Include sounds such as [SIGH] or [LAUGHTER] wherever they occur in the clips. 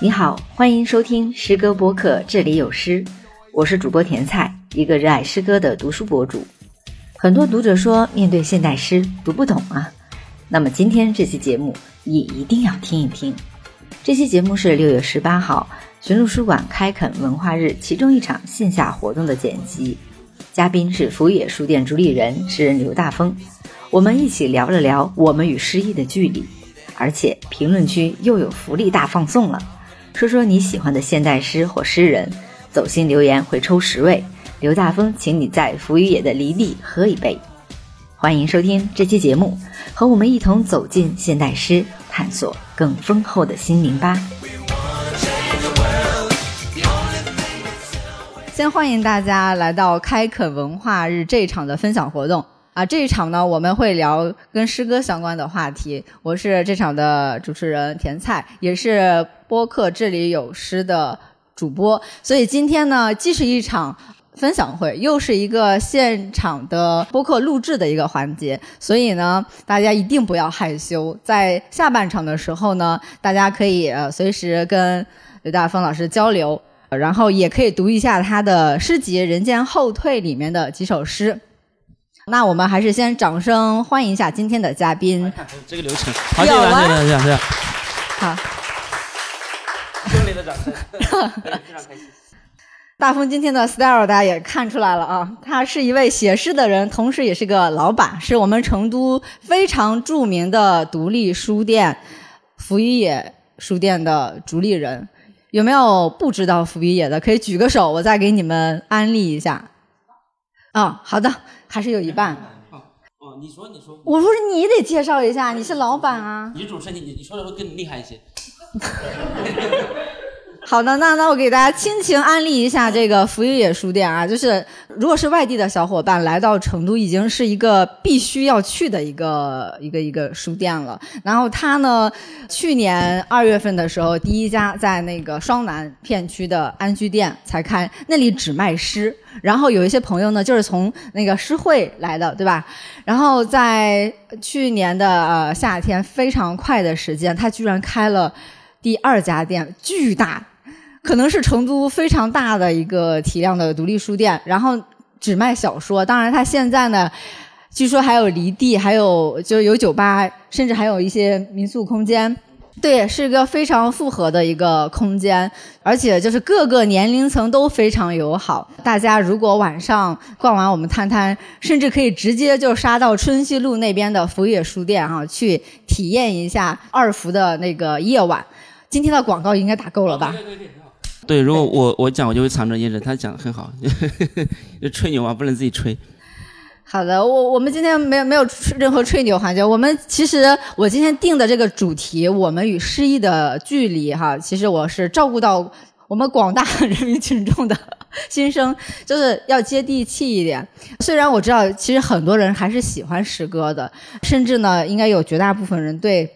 你好，欢迎收听诗歌播客，这里有诗，我是主播甜菜，一个热爱诗歌的读书博主。很多读者说，面对现代诗读不懂啊。那么今天这期节目你一定要听一听。这期节目是六月十八号寻路书馆开垦文化日其中一场线下活动的剪辑，嘉宾是福野书店主理人诗人刘大峰。我们一起聊了聊我们与诗意的距离，而且评论区又有福利大放送了。说说你喜欢的现代诗或诗人，走心留言会抽十位。刘大峰，请你在福与野的离地喝一杯。欢迎收听这期节目，和我们一同走进现代诗，探索更丰厚的心灵吧。先欢迎大家来到开垦文化日这场的分享活动啊！这一场呢，我们会聊跟诗歌相关的话题。我是这场的主持人甜菜，也是播客这里有诗的主播。所以今天呢，既是一场分享会，又是一个现场的播客录制的一个环节。所以呢，大家一定不要害羞。在下半场的时候呢，大家可以随时跟刘大峰老师交流。然后也可以读一下他的诗集《人间后退》里面的几首诗。那我们还是先掌声欢迎一下今天的嘉宾。这个流程，好，谢谢，谢谢，谢谢。好，热烈的掌声，非常开心。大风今天的 style 大家也看出来了啊，他是一位写诗的人，同时也是个老板，是我们成都非常著名的独立书店福一野书店的主理人。有没有不知道福一野的？可以举个手，我再给你们安利一下。啊，好的，还是有一半。哦，你说，你说。我说你得介绍一下，你是老板啊。女主持人，你你说的会更厉害一些。[LAUGHS] 好的，那那我给大家亲情安利一下这个福与野书店啊，就是如果是外地的小伙伴来到成都，已经是一个必须要去的一个一个一个书店了。然后它呢，去年二月份的时候，第一家在那个双楠片区的安居店才开，那里只卖诗。然后有一些朋友呢，就是从那个诗会来的，对吧？然后在去年的呃夏天，非常快的时间，他居然开了第二家店，巨大。可能是成都非常大的一个体量的独立书店，然后只卖小说。当然，它现在呢，据说还有离地，还有就是有酒吧，甚至还有一些民宿空间。对，是一个非常复合的一个空间，而且就是各个年龄层都非常友好。大家如果晚上逛完我们摊摊，甚至可以直接就杀到春熙路那边的福野书店哈，去体验一下二福的那个夜晚。今天的广告应该打够了吧？对对对。对，如果我我讲，我就会藏着掖着。他讲的很好，[LAUGHS] 就吹牛啊，不能自己吹。好的，我我们今天没有没有任何吹牛环节。我们其实我今天定的这个主题，我们与诗意的距离哈，其实我是照顾到我们广大人民群众的心声，就是要接地气一点。虽然我知道，其实很多人还是喜欢诗歌的，甚至呢，应该有绝大部分人对。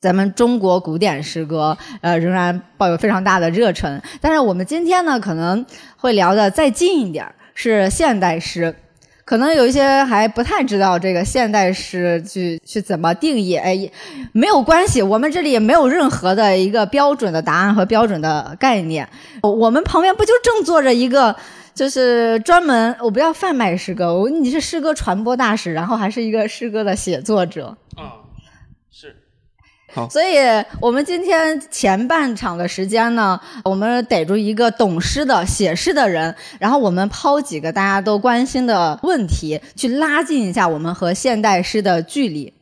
咱们中国古典诗歌，呃，仍然抱有非常大的热忱。但是我们今天呢，可能会聊的再近一点，是现代诗。可能有一些还不太知道这个现代诗去去怎么定义。哎，没有关系，我们这里也没有任何的一个标准的答案和标准的概念。我们旁边不就正坐着一个，就是专门我不要贩卖诗歌，我你是诗歌传播大使，然后还是一个诗歌的写作者。啊。所以，我们今天前半场的时间呢，我们逮住一个懂诗的、写诗的人，然后我们抛几个大家都关心的问题，去拉近一下我们和现代诗的距离。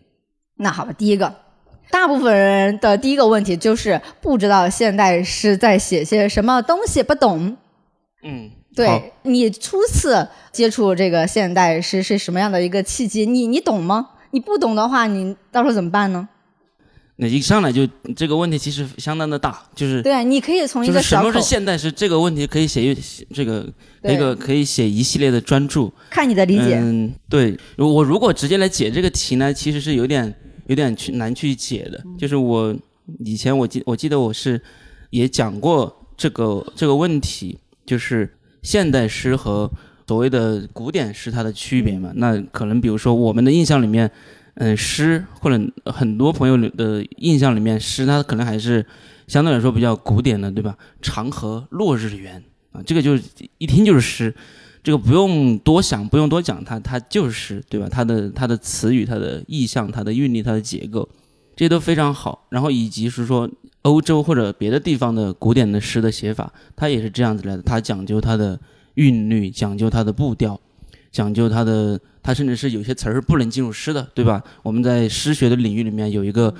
那好吧，第一个，大部分人的第一个问题就是不知道现代诗在写些什么东西，不懂。嗯，对你初次接触这个现代诗是什么样的一个契机？你你懂吗？你不懂的话，你到时候怎么办呢？那一上来就这个问题其实相当的大，就是对，你可以从一个什么是现代诗这个问题可以写一这个那个可以写一系列的专著。看你的理解。嗯，对我如果直接来解这个题呢，其实是有点有点去难去解的。就是我以前我记我记得我是也讲过这个这个问题，就是现代诗和所谓的古典诗它的区别嘛。那可能比如说我们的印象里面。嗯，诗或者很多朋友的印象里面，诗它可能还是相对来说比较古典的，对吧？长河落日圆啊，这个就是一听就是诗，这个不用多想，不用多讲，它它就是诗，对吧？它的它的词语、它的意象、它的韵律、它的结构，这些都非常好。然后以及是说欧洲或者别的地方的古典的诗的写法，它也是这样子来的，它讲究它的韵律，讲究它的步调。讲究它的，它甚至是有些词儿是不能进入诗的，对吧？我们在诗学的领域里面有一个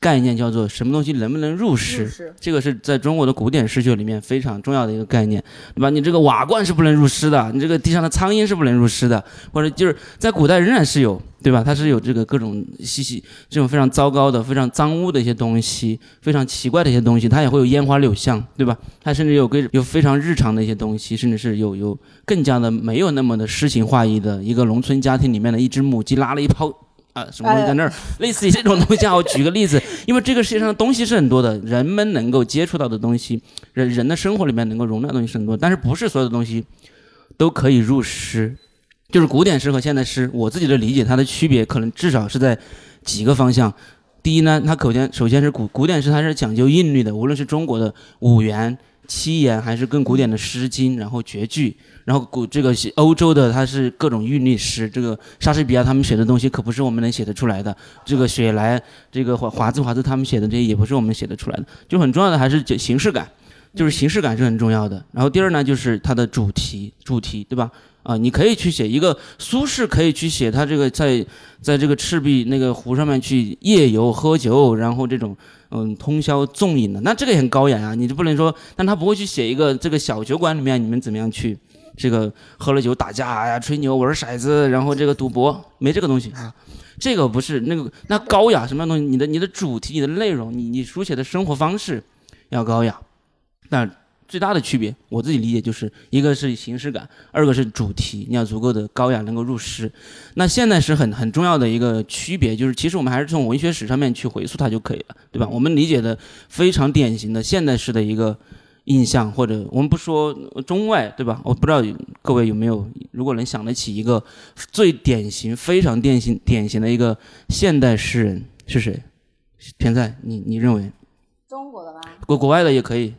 概念叫做什么东西能不能入诗？这个是在中国的古典诗学里面非常重要的一个概念，对吧？你这个瓦罐是不能入诗的，你这个地上的苍蝇是不能入诗的，或者就是在古代仍然是有。对吧？它是有这个各种细细这种非常糟糕的、非常脏污的一些东西，非常奇怪的一些东西，它也会有烟花柳巷，对吧？它甚至有跟有非常日常的一些东西，甚至是有有更加的没有那么的诗情画意的一个农村家庭里面的一只母鸡拉了一泡啊什么东西在那儿，[LAUGHS] 类似于这种东西啊。我举个例子，[LAUGHS] 因为这个世界上的东西是很多的，人们能够接触到的东西，人人的生活里面能够容纳的东西是很多，但是不是所有的东西都可以入诗。就是古典诗和现代诗，我自己的理解，它的区别可能至少是在几个方向。第一呢，它首先首先是古古典诗，它是讲究韵律的，无论是中国的五言、七言，还是更古典的《诗经》，然后绝句，然后古这个欧洲的，它是各种韵律诗。这个莎士比亚他们写的东西可不是我们能写得出来的。这个雪莱、这个华华兹华兹他们写的这些也不是我们写得出来的。就很重要的还是形式感，就是形式感是很重要的。然后第二呢，就是它的主题，主题对吧？啊，你可以去写一个苏轼，可以去写他这个在在这个赤壁那个湖上面去夜游喝酒，然后这种嗯通宵纵饮的，那这个也很高雅呀。你就不能说，但他不会去写一个这个小酒馆里面你们怎么样去这个喝了酒打架呀、吹牛玩骰子，然后这个赌博，没这个东西啊。这个不是那个那高雅什么样东西？你的你的主题、你的内容、你你书写的生活方式要高雅，那。最大的区别，我自己理解就是一个是形式感，二个是主题，你要足够的高雅，能够入诗。那现代诗很很重要的一个区别就是，其实我们还是从文学史上面去回溯它就可以了，对吧？我们理解的非常典型的现代诗的一个印象，或者我们不说中外，对吧？我不知道各位有没有，如果能想得起一个最典型、非常典型、典型的一个现代诗人是谁？田在，你你认为？中国的吧？国国外的也可以。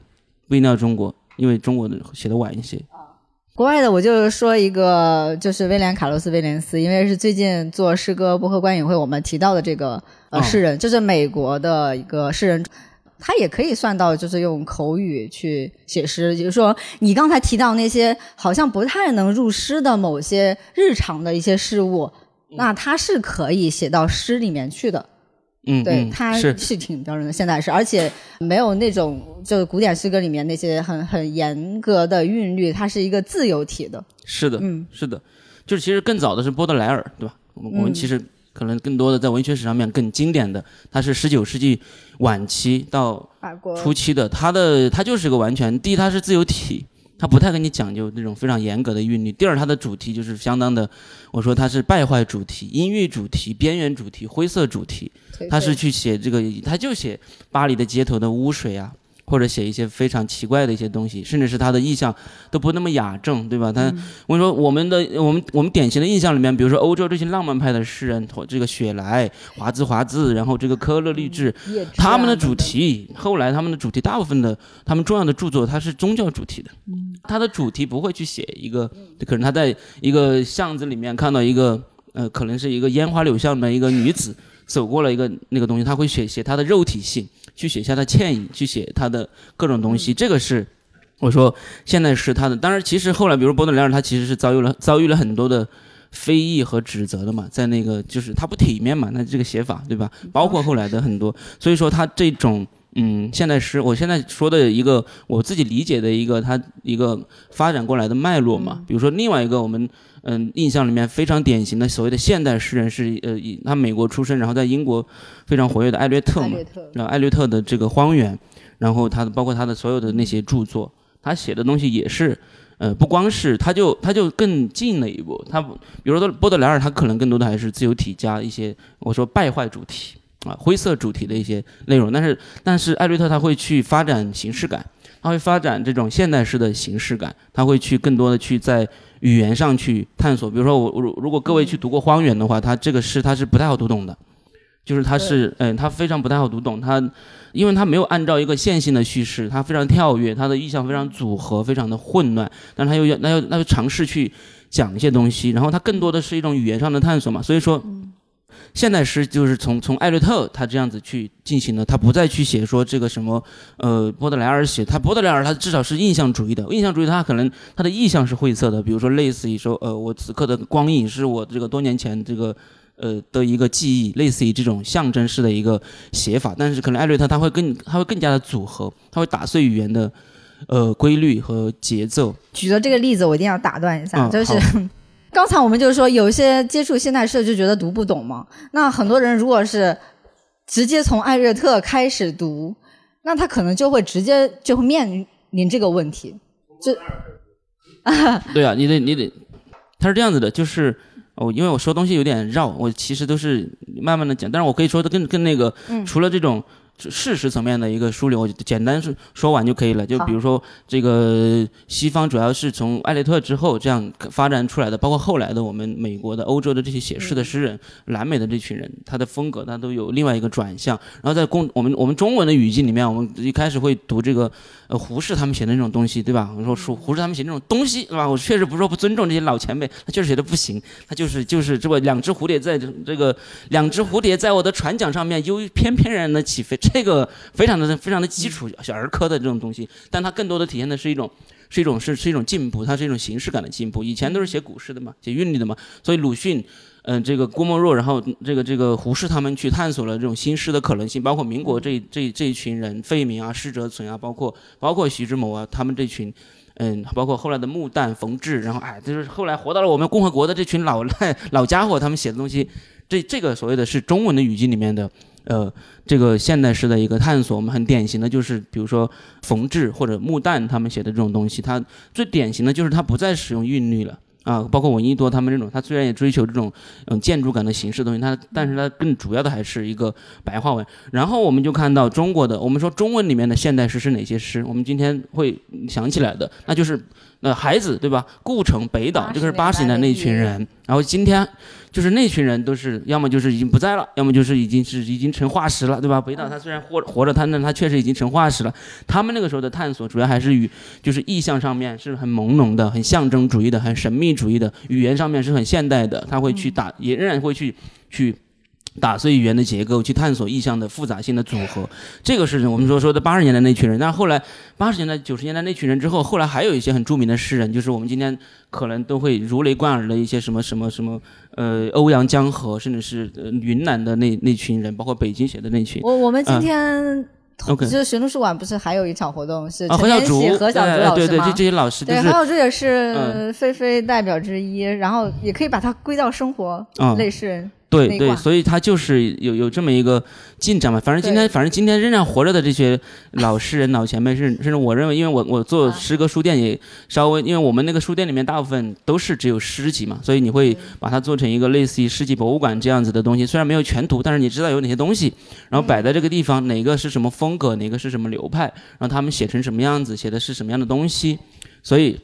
不一定要中国，因为中国的写的晚一些。国外的我就说一个，就是威廉·卡洛斯·威廉斯，因为是最近做诗歌博客观影会我们提到的这个呃诗人，就是美国的一个诗人，他也可以算到就是用口语去写诗，就是说你刚才提到那些好像不太能入诗的某些日常的一些事物，那他是可以写到诗里面去的。嗯，对，它是是挺标准的现在是，而且没有那种就是古典诗歌里面那些很很严格的韵律，它是一个自由体的。是的，嗯，是的，就是其实更早的是波德莱尔，对吧？我们我们其实可能更多的在文学史上面更经典的，他是十九世纪晚期到初期的，他的他就是个完全，第一他是自由体。他不太跟你讲究那种非常严格的韵律。第二，它的主题就是相当的，我说它是败坏主题、音域主题、边缘主题、灰色主题。他是去写这个，他就写巴黎的街头的污水啊。或者写一些非常奇怪的一些东西，甚至是他的意象都不那么雅正，对吧？他我跟你说，我们的我们我们典型的印象里面，比如说欧洲这些浪漫派的诗人，这个雪莱、华兹华兹，然后这个科勒律治，他们的主题，后来他们的主题，大部分的他们重要的著作，它是宗教主题的。他的主题不会去写一个，可能他在一个巷子里面看到一个，呃，可能是一个烟花柳巷的一个女子走过了一个那个东西，他会写写他的肉体性。去写下他歉意，去写他的各种东西，这个是我说现在是他的。当然，其实后来，比如波德莱尔，他其实是遭遇了遭遇了很多的非议和指责的嘛，在那个就是他不体面嘛，那这个写法对吧？包括后来的很多，所以说他这种嗯现代诗，我现在说的一个我自己理解的一个他一个发展过来的脉络嘛，比如说另外一个我们。嗯，印象里面非常典型的所谓的现代诗人是呃以，他美国出生，然后在英国非常活跃的艾略特嘛，然后艾略特的这个《荒原》，然后他的包括他的所有的那些著作，他写的东西也是，呃，不光是他就他就更进了一步，他比如说波德莱尔，他可能更多的还是自由体加一些我说败坏主题啊灰色主题的一些内容，但是但是艾略特他会去发展形式感，他会发展这种现代式的形式感，他会去更多的去在语言上去探索。比如说我如如果各位去读过《荒原》的话，他这个诗他是不太好读懂的，就是他是嗯他非常不太好读懂，他因为他没有按照一个线性的叙事，他非常跳跃，他的意象非常组合，非常的混乱，但他又要那要那就尝试去讲一些东西，然后他更多的是一种语言上的探索嘛，所以说。现代诗就是从从艾略特他这样子去进行的，他不再去写说这个什么，呃，波德莱尔写他波德莱尔他至少是印象主义的，印象主义他可能他的意象是晦涩的，比如说类似于说，呃，我此刻的光影是我这个多年前这个呃的一个记忆，类似于这种象征式的一个写法，但是可能艾略特他会更他会更加的组合，他会打碎语言的呃规律和节奏。举的这个例子我一定要打断一下，嗯就是好刚才我们就是说，有一些接触现代诗就觉得读不懂嘛。那很多人如果是直接从艾略特开始读，那他可能就会直接就会面临这个问题。就 [LAUGHS] 对啊，你得你得，他是这样子的，就是哦，因为我说东西有点绕，我其实都是慢慢的讲，但是我可以说的更更那个，嗯除了这种事实层面的一个梳理，我就简单是说完就可以了。就比如说这个西方主要是从艾略特之后这样发展出来的，包括后来的我们美国的、欧洲的这些写诗的诗人，南美的这群人，他的风格他都有另外一个转向。然后在公我们我们中文的语境里面，我们一开始会读这个呃胡适他们写的那种东西，对吧？我说说胡适他们写那种东西，对吧？我确实不是说不尊重这些老前辈，他确实写的不行，他就是就是这个两只蝴蝶在这这个两只蝴蝶在我的船桨上面悠翩翩然的起飞，[LAUGHS] 这个非常的非常的基础小儿科的这种东西，但它更多的体现的是一种。是一种是是一种进步，它是一种形式感的进步。以前都是写古诗的嘛，写韵律的嘛，所以鲁迅，嗯、这个郭沫若，然后这个这个胡适他们去探索了这种新诗的可能性，包括民国这这这一群人，费明啊、施哲存啊，包括包括徐志摩啊，他们这群。嗯，包括后来的穆旦、冯至，然后哎，就是后来活到了我们共和国的这群老赖老家伙，他们写的东西，这这个所谓的是中文的语境里面的，呃，这个现代诗的一个探索。我们很典型的就是，比如说冯至或者穆旦他们写的这种东西，它最典型的就是它不再使用韵律了。啊，包括闻一多他们这种，他虽然也追求这种嗯建筑感的形式的东西，它但是它更主要的还是一个白话文。然后我们就看到中国的，我们说中文里面的现代诗是哪些诗？我们今天会想起来的，那就是呃孩子对吧？顾城、北岛，这个是八十年代那一群人。然后今天就是那群人都是要么就是已经不在了，要么就是已经是已经成化石了，对吧？北岛他虽然活活着，他那他确实已经成化石了。他们那个时候的探索主要还是与就是意象上面是很朦胧的、很象征主义的、很神秘主义的，语言上面是很现代的，他会去打，也仍然会去去。打碎语言的结构，去探索意象的复杂性的组合，这个是我们说说的八十年代那群人。但是后来八十年代、九十年代那群人之后，后来还有一些很著名的诗人，就是我们今天可能都会如雷贯耳的一些什么什么什么，呃，欧阳江河，甚至是、呃、云南的那那群人，包括北京写的那群。我我们今天。OK 就是学图书馆不是还有一场活动是何小竹，何小竹对对对，老师吗这这些老师就对，是何小竹也是嗯菲菲代表之一，然后也可以把它归到生活嗯类诗人。对对，所以他就是有有这么一个进展嘛。反正今天，反正今天仍然活着的这些老诗人、老前辈，是甚至我认为，因为我我做啊诗歌书店也稍微，因为我们那个书店里面大部分都是只有诗集嘛，所以你会把它做成一个类似于诗集博物馆这样子的东西。虽然没有全图，但是你知道有哪些东西，然后摆在这个地方，哪个是什么风格，哪个是什么流派，然后他们写成什么样子，写的是什么样的东西，所以。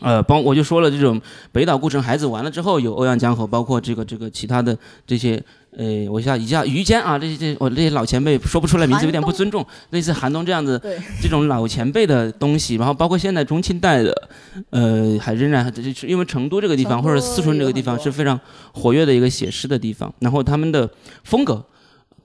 呃，帮我就说了，这种北岛、顾城、孩子完了之后，有欧阳江河，包括这个这个其他的这些，呃，我一下一下于坚啊，这些这我这些老前辈说不出来名字，有点不尊重，类似韩东这样子，这种老前辈的东西，然后包括现在中清代的，呃，还仍然就是因为成都这个地方或者四川这个地方是非常活跃的一个写诗的地方，然后他们的风格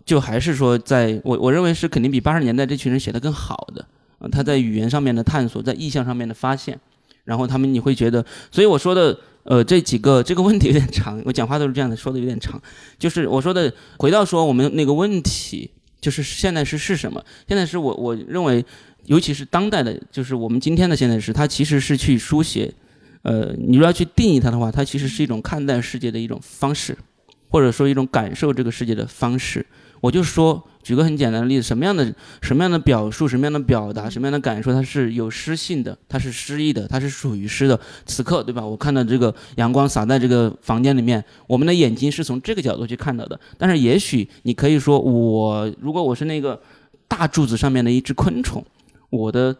就还是说在我我认为是肯定比八十年代这群人写的更好的，呃他在语言上面的探索，在意象上面的发现，然后他们你会觉得，所以我说的。呃，这几个这个问题有点长，我讲话都是这样的，说的有点长。就是我说的，回到说我们那个问题，就是现代诗是什么？现代诗我我认为，尤其是当代的，就是我们今天的现代诗，它其实是去书写，呃，你如要去定义它的话，它其实是一种看待世界的一种方式，或者说一种感受这个世界的方式。我就说，举个很简单的例子，什么样的什么样的表述，什么样的表达，什么样的感受，它是有诗性的，它是诗意的，它是属于诗的。此刻，对吧？我看到这个阳光洒在这个房间里面，我们的眼睛是从这个角度去看到的。但是，也许你可以说，我如果我是那个大柱子上面的一只昆虫，我的。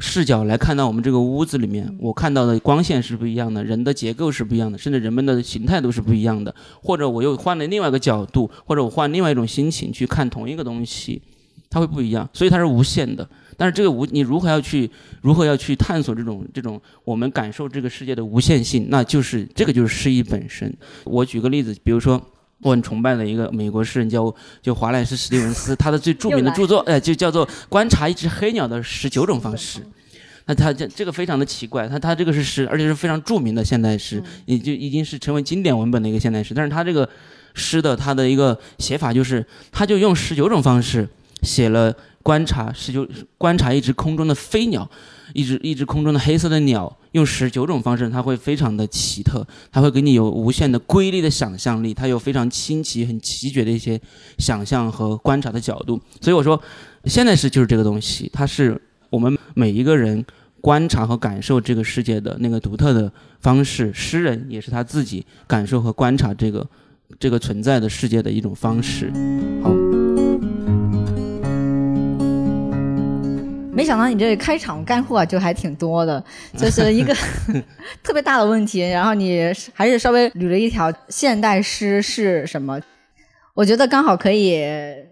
视角来看到我们这个屋子里面，我看到的光线是不一样的，人的结构是不一样的，甚至人们的形态都是不一样的。或者我又换了另外一个角度，或者我换另外一种心情去看同一个东西，它会不一样。所以它是无限的。但是这个无，你如何要去如何要去探索这种这种我们感受这个世界的无限性？那就是这个就是诗意本身。我举个例子，比如说。我很崇拜的一个美国诗人叫就华莱士·史蒂文斯，他的最著名的著作，哎，就叫做《观察一只黑鸟的十九种方式》。那他这这个非常的奇怪，他他这个是诗，而且是非常著名的现代诗，也就已经是成为经典文本的一个现代诗。但是他这个诗的他的一个写法就是，他就用十九种方式写了观察十九观察一只空中的飞鸟。一只一只空中的黑色的鸟，用十九种方式，它会非常的奇特，它会给你有无限的瑰丽的想象力，它有非常新奇、很奇绝的一些想象和观察的角度。所以我说，现代诗就是这个东西，它是我们每一个人观察和感受这个世界的那个独特的方式。诗人也是他自己感受和观察这个这个存在的世界的一种方式。好。没想到你这开场干货就还挺多的，就是一个 [LAUGHS] 特别大的问题，然后你还是稍微捋了一条现代诗是什么？我觉得刚好可以，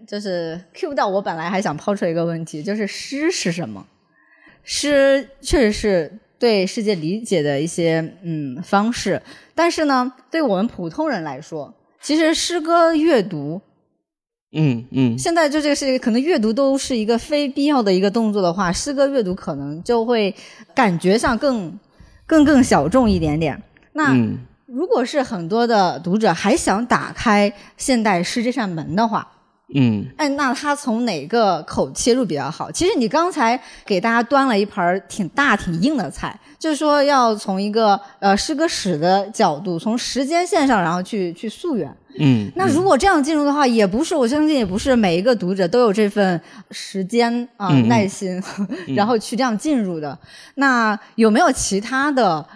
就是 cue 到我本来还想抛出一个问题，就是诗是什么？诗确实是对世界理解的一些嗯方式，但是呢，对我们普通人来说，其实诗歌阅读。嗯嗯，现在就这个是可能阅读都是一个非必要的一个动作的话，诗歌阅读可能就会感觉上更更更小众一点点。那如果是很多的读者还想打开现代诗这扇门的话，嗯，哎，那他从哪个口切入比较好？其实你刚才给大家端了一盘挺大挺硬的菜，就是说要从一个呃诗歌史的角度，从时间线上然后去去溯源。嗯，那如果这样进入的话，也不是我相信，也不是每一个读者都有这份时间啊耐心，[LAUGHS] 然后去这样进入的。那有没有其他的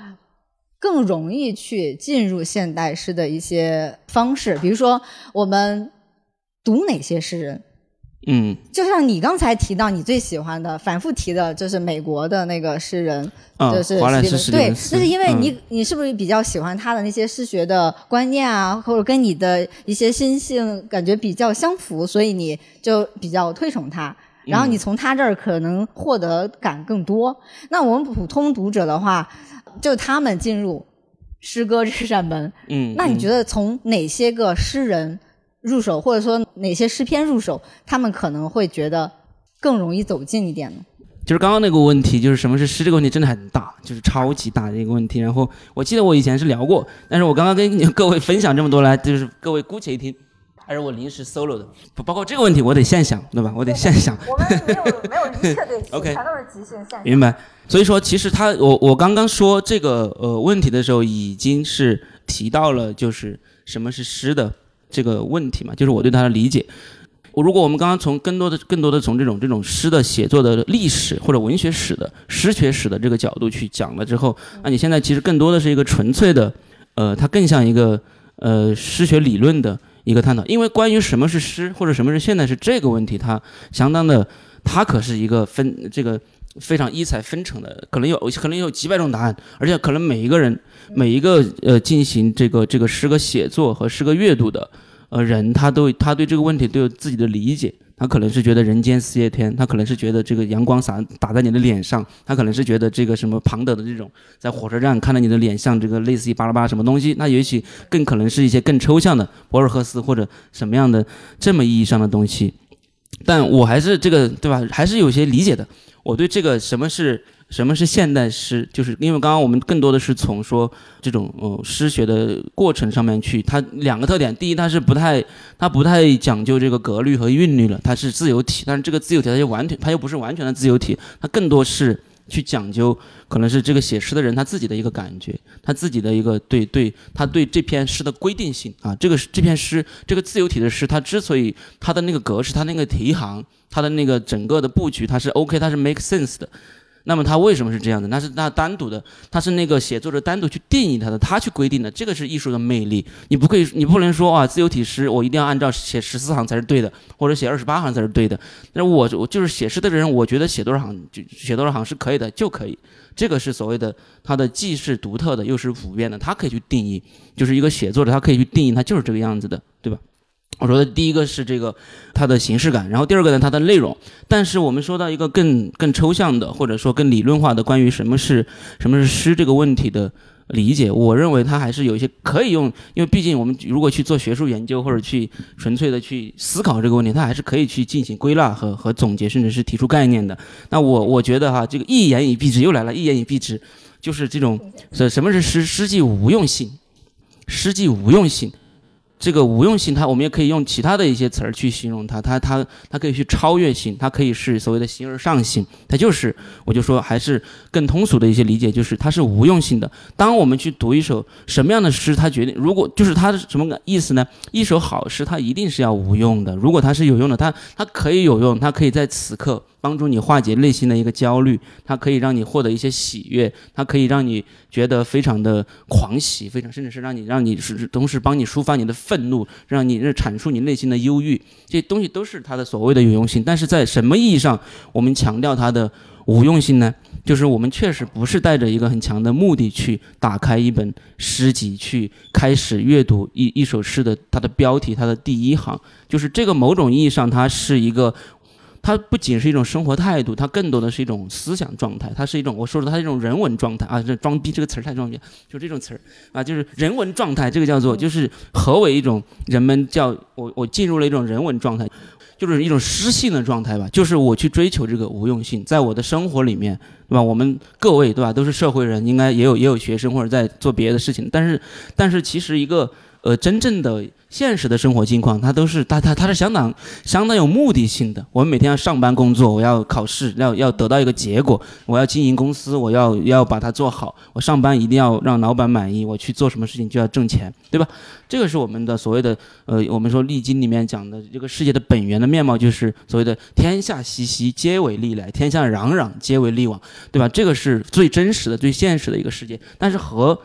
更容易去进入现代诗的一些方式？比如说，我们读哪些诗人？嗯，就像你刚才提到你最喜欢的，反复提的就是美国的那个诗人，就是华莱士对，那是因为你你是不是比较喜欢他的那些诗学的观念啊，或者跟你的一些心性感觉比较相符，所以你就比较推崇他，然后你从他这儿可能获得感更多。那我们普通读者的话，就他们进入诗歌这扇门，嗯，那你觉得从哪些个诗人？入手，或者说哪些诗篇入手，他们可能会觉得更容易走近一点呢？就是刚刚那个问题，就是什么是诗这个问题，真的很大，就是超级大的一个问题。然后我记得我以前是聊过，但是我刚刚跟 [LAUGHS] 各位分享这么多来，就是各位姑且一听，还是我临时 solo 的，不包括这个问题，我得现想，对吧？我得现想。我们没有没有一切对 [LAUGHS] 齐，全都是即兴现。明白。所以说，其实他我我刚刚说这个呃问题的时候，已经是提到了，就是什么是诗的。这个问题嘛，就是我对他的理解。我如果我们刚刚从更多的、更多的从这种这种诗的写作的历史或者文学史的诗学史的这个角度去讲了之后，那你现在其实更多的是一个纯粹的，呃，它更像一个呃诗学理论的一个探讨。因为关于什么是诗或者什么是现代诗这个问题，它相当的，它可是一个分这个非常异彩纷呈的，可能有可能有几百种答案，而且可能每一个人。每一个呃进行这个这个诗歌写作和诗歌阅读的呃人，他都他对这个问题都有自己的理解。他可能是觉得人间四月天，他可能是觉得这个阳光洒打在你的脸上，他可能是觉得这个什么庞德的这种在火车站看到你的脸像这个类似于巴拉巴拉什么东西。那也许更可能是一些更抽象的博尔赫斯或者什么样的这么意义上的东西。但我还是这个对吧？还是有些理解的。我对这个什么是。什么是现代诗？就是因为刚刚我们更多的是从说这种呃诗学的过程上面去，它两个特点，第一它是不太它不太讲究这个格律和韵律了，它是自由体，但是这个自由体它就完全它又不是完全的自由体，它更多是去讲究，可能是这个写诗的人他自己的一个感觉，他自己的一个对对，他对这篇诗的规定性啊，这个这篇诗这个自由体的诗，它之所以它的那个格式，它那个题行，它的那个整个的布局，它是 OK，它是 make sense 的。那么它为什么是这样的？那是那单独的，它是那个写作者单独去定义它的，他去规定的，这个是艺术的魅力。你不可以，你不能说啊，自由体诗我一定要按照写十四行才是对的，或者写二十八行才是对的。那我我就是写诗的人，我觉得写多少行就写多少行是可以的，就可以。这个是所谓的它的既是独特的，又是普遍的，它可以去定义，就是一个写作者他可以去定义，它就是这个样子的，对吧？我说的第一个是这个它的形式感，然后第二个呢，它的内容。但是我们说到一个更更抽象的，或者说更理论化的关于什么是什么是诗这个问题的理解，我认为它还是有一些可以用，因为毕竟我们如果去做学术研究或者去纯粹的去思考这个问题，它还是可以去进行归纳和和总结，甚至是提出概念的。那我我觉得哈，这个一言以蔽之又来了，一言以蔽之就是这种什什么是诗？诗即无用性，诗即无用性。这个无用性，它我们也可以用其他的一些词儿去形容它，它它它可以去超越性，它可以是所谓的形而上性，它就是我就说还是更通俗的一些理解，就是它是无用性的。当我们去读一首什么样的诗，它决定如果就是它是什么意思呢？一首好诗，它一定是要无用的。如果它是有用的，它它可以有用，它可以在此刻。帮助你化解内心的一个焦虑，它可以让你获得一些喜悦，它可以让你觉得非常的狂喜，非常甚至是让你让你是同时帮你抒发你的愤怒，让你阐述你内心的忧郁，这些东西都是它的所谓的有用性。但是在什么意义上我们强调它的无用性呢？就是我们确实不是带着一个很强的目的去打开一本诗集，去开始阅读一一首诗的它的标题，它的第一行，就是这个某种意义上它是一个。它不仅是一种生活态度，它更多的是一种思想状态，它是一种我说的它是一种人文状态啊，这装逼这个词儿太装逼，就这种词儿啊，就是人文状态，这个叫做就是何为一种人们叫我我进入了一种人文状态，就是一种诗性的状态吧，就是我去追求这个无用性，在我的生活里面，对吧？我们各位对吧，都是社会人，应该也有也有学生或者在做别的事情，但是但是其实一个呃真正的。现实的生活境况，它都是它它它是相当相当有目的性的。我们每天要上班工作，我要考试，要要得到一个结果，我要经营公司，我要要把它做好。我上班一定要让老板满意，我去做什么事情就要挣钱，对吧？这个是我们的所谓的呃，我们说《易经》里面讲的这个世界的本源的面貌，就是所谓的天下熙熙，皆为利来；天下攘攘，皆为利往，对吧？这个是最真实的、最现实的一个世界。但是和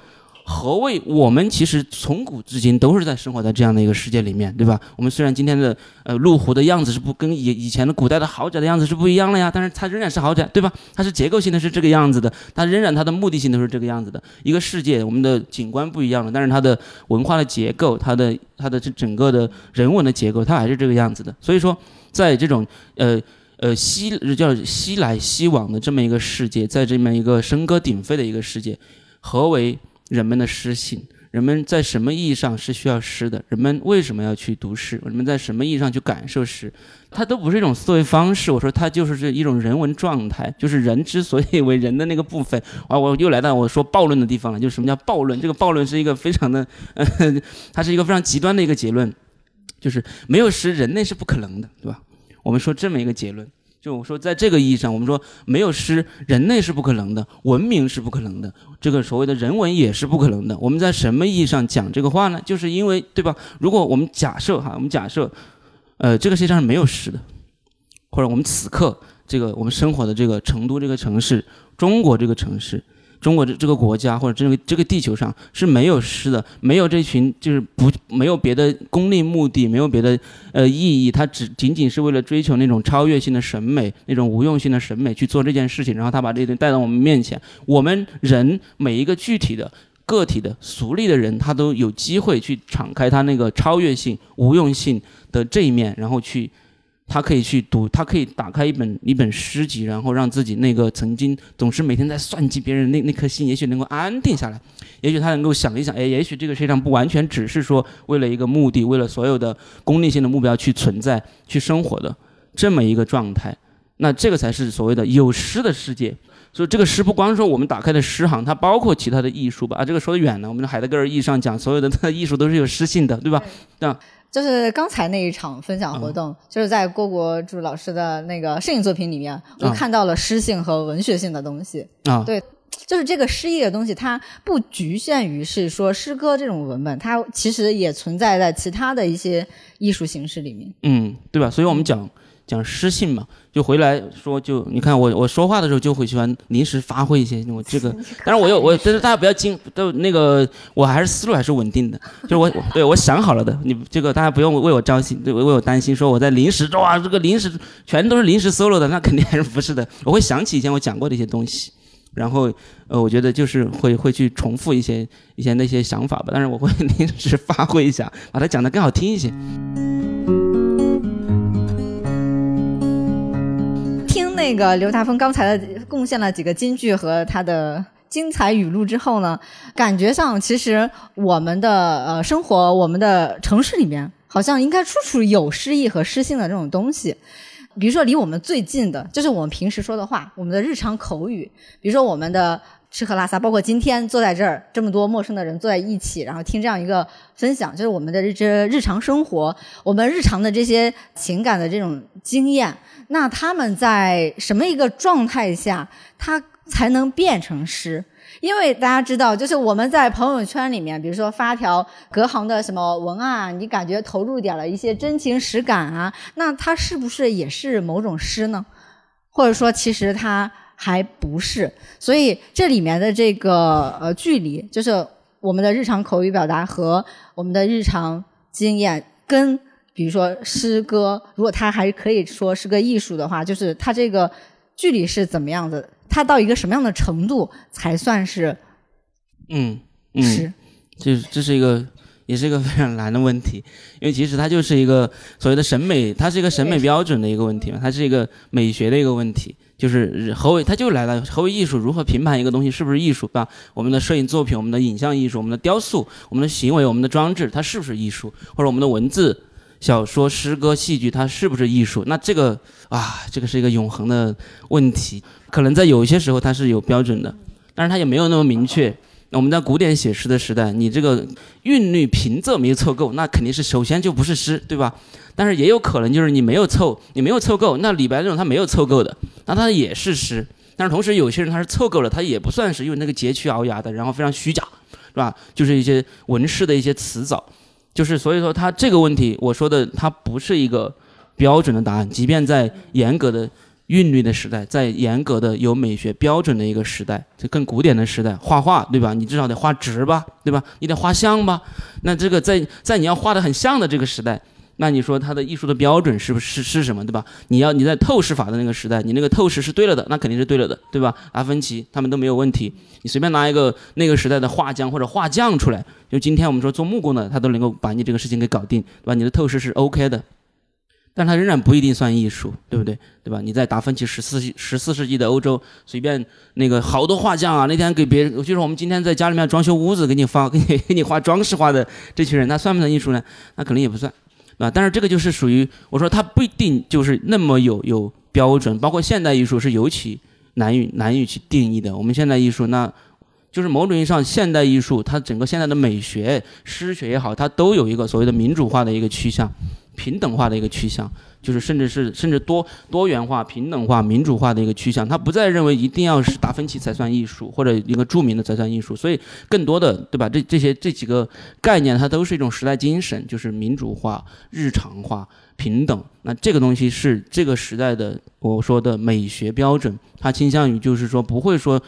何谓我们其实从古至今都是在生活在这样的一个世界里面，对吧？我们虽然今天的呃路虎的样子是不跟以以前的古代的豪宅的样子是不一样了呀，但是它仍然是豪宅，对吧？它是结构性的是这个样子的，它仍然它的目的性都是这个样子的。一个世界，我们的景观不一样了，但是它的文化的结构，它的它的这整个的人文的结构，它还是这个样子的。所以说，在这种呃呃西叫西来西往的这么一个世界，在这么一个笙歌鼎沸的一个世界，何为？人们的诗性，人们在什么意义上是需要诗的？人们为什么要去读诗？人们在什么意义上去感受诗？它都不是一种思维方式。我说它就是这一种人文状态，就是人之所以为人的那个部分。啊，我又来到我说暴论的地方了。就是什么叫暴论？这个暴论是一个非常的，呃 [LAUGHS] 它是一个非常极端的一个结论，就是没有诗，人类是不可能的，对吧？我们说这么一个结论。就我说，在这个意义上，我们说没有诗，人类是不可能的，文明是不可能的，这个所谓的人文也是不可能的。我们在什么意义上讲这个话呢？就是因为，对吧？如果我们假设哈，我们假设，呃，这个世界上是没有诗的，或者我们此刻这个我们生活的这个成都这个城市，中国这个城市。中国这这个国家或者这个这个地球上是没有诗的，没有这群就是不没有别的功利目的，没有别的呃意义，它只仅仅是为了追求那种超越性的审美，那种无用性的审美去做这件事情，然后他把这些带到我们面前，我们人每一个具体的个体的俗利的人，他都有机会去敞开他那个超越性、无用性的这一面，然后去。他可以去读，他可以打开一本一本诗集，然后让自己那个曾经总是每天在算计别人那那颗心，也许能够安定下来。也许他能够想一想，哎，也许这个世界上不完全只是说为了一个目的，为了所有的功利性的目标去存在、去生活的这么一个状态。那这个才是所谓的有诗的世界。所以这个诗不光说我们打开的诗行，它包括其他的艺术吧。啊，这个说的远了。我们的海德格尔意义上讲，所有的艺术都是有诗性的，对吧？那就是刚才那一场分享活动，就是在郭国柱老师的那个摄影作品里面，我看到了诗性和文学性的东西。啊，对就是这个诗意的东西，它不局限于是说诗歌这种文本，它其实也存在在其他的一些艺术形式里面。嗯，对吧？所以我们讲讲诗性嘛，就回来说，就你看我我说话的时候就会喜欢临时发挥一些我这个，[LAUGHS] 但是我又我，但是大家不要惊，都那个我还是思路还是稳定的，就是我对我想好了的，你这个大家不用为我着急，对为我担心，说我在临时哇这个临时全都是临时 solo 的，那肯定还是不是的，我会想起以前我讲过的一些东西。然后，呃，我觉得就是会会去重复一些一些那些想法吧，但是我会 [LAUGHS] 临时发挥一下，把它讲得更好听一些。那个刘大峰刚才的贡献了几个金句和他的精彩语录之后呢，感觉上其实我们的呃生活，我们的城市里面好像应该处处有诗意和诗性的这种东西。比如说离我们最近的，就是我们平时说的话，我们的日常口语。比如说我们的吃喝拉撒，包括今天坐在这儿这么多陌生的人坐在一起，然后听这样一个分享，就是我们的这日常生活，我们日常的这些情感的这种经验。那他们在什么一个状态下，他才能变成诗？因为大家知道，就是我们在朋友圈里面，比如说发条隔行的什么文案，你感觉投入点了一些真情实感啊，那它是不是也是某种诗呢？或者说，其实它还不是。所以这里面的这个呃距离，就是我们的日常口语表达和我们的日常经验，跟比如说诗歌，如果它还可以说是个艺术的话，就是它这个距离是怎么样的？它到一个什么样的程度才算是嗯诗嗯，？就是这是一个也是一个非常难的问题，因为其实它就是一个所谓的审美，它是一个审美标准的一个问题嘛，它是一个美学的一个问题。就是何为，它就来了何为艺术？如何评判一个东西是不是艺术？对吧？我们的摄影作品、我们的影像艺术、我们的雕塑、我们的行为、我们的装置，它是不是艺术？或者我们的文字、小说、诗歌、戏剧，它是不是艺术？那这个啊，这个是一个永恒的问题。可能在有些时候它是有标准的，但是它也没有那么明确。那我们在古典写诗的时代，你这个韵律平仄没有凑够，那肯定是首先就不是诗，对吧？但是也有可能就是你没有凑，你没有凑够。那李白这种他没有凑够的，那他也是诗。但是同时有些人他是凑够了，他也不算是，因为那个佶屈聱牙的，然后非常虚假，是吧？就是一些文饰的一些词藻，就是所以说他这个问题，我说的它不是一个标准的答案，即便在严格的韵律的时代，在严格的有美学标准的一个时代，就更古典的时代，画画对吧？你至少得画直吧，对吧？你得画像吧？那这个在在你要画的很像的这个时代。那你说它的艺术的标准是不是是什么，对吧？你要你在透视法的那个时代，你那个透视是对了的，那肯定是对了的，对吧？达芬奇他们都没有问题。你随便拿一个那个时代的画匠或者画匠出来，就今天我们说做木工的，他都能够把你这个事情给搞定，对吧？你的透视是 OK 的，但它仍然不一定算艺术，对不对？对吧？你在达芬奇十四十四世纪的欧洲，随便那个好多画匠啊，那天给别人，就是我们今天在家里面装修屋子，给你发给你给你画装饰画的这群人，那算不算艺术呢？那可能也不算。啊，但是这个就是属于我说它不一定就是那么有有标准，包括现代艺术是尤其难于难于去定义的。我们现代艺术那，就是某种意义上现代艺术它整个现在的美学、诗学也好，它都有一个所谓的民主化的一个趋向，平等化的一个趋向，就是甚至是甚至多多元化、平等化、民主化的一个趋向。他不再认为一定要是达芬奇才算艺术，或者一个著名的才算艺术。所以更多的对吧？这这些这几个概念，它都是一种时代精神，就是民主化、日常化、平等。那这个东西是这个时代的我说的美学标准，它倾向于就是说不会说。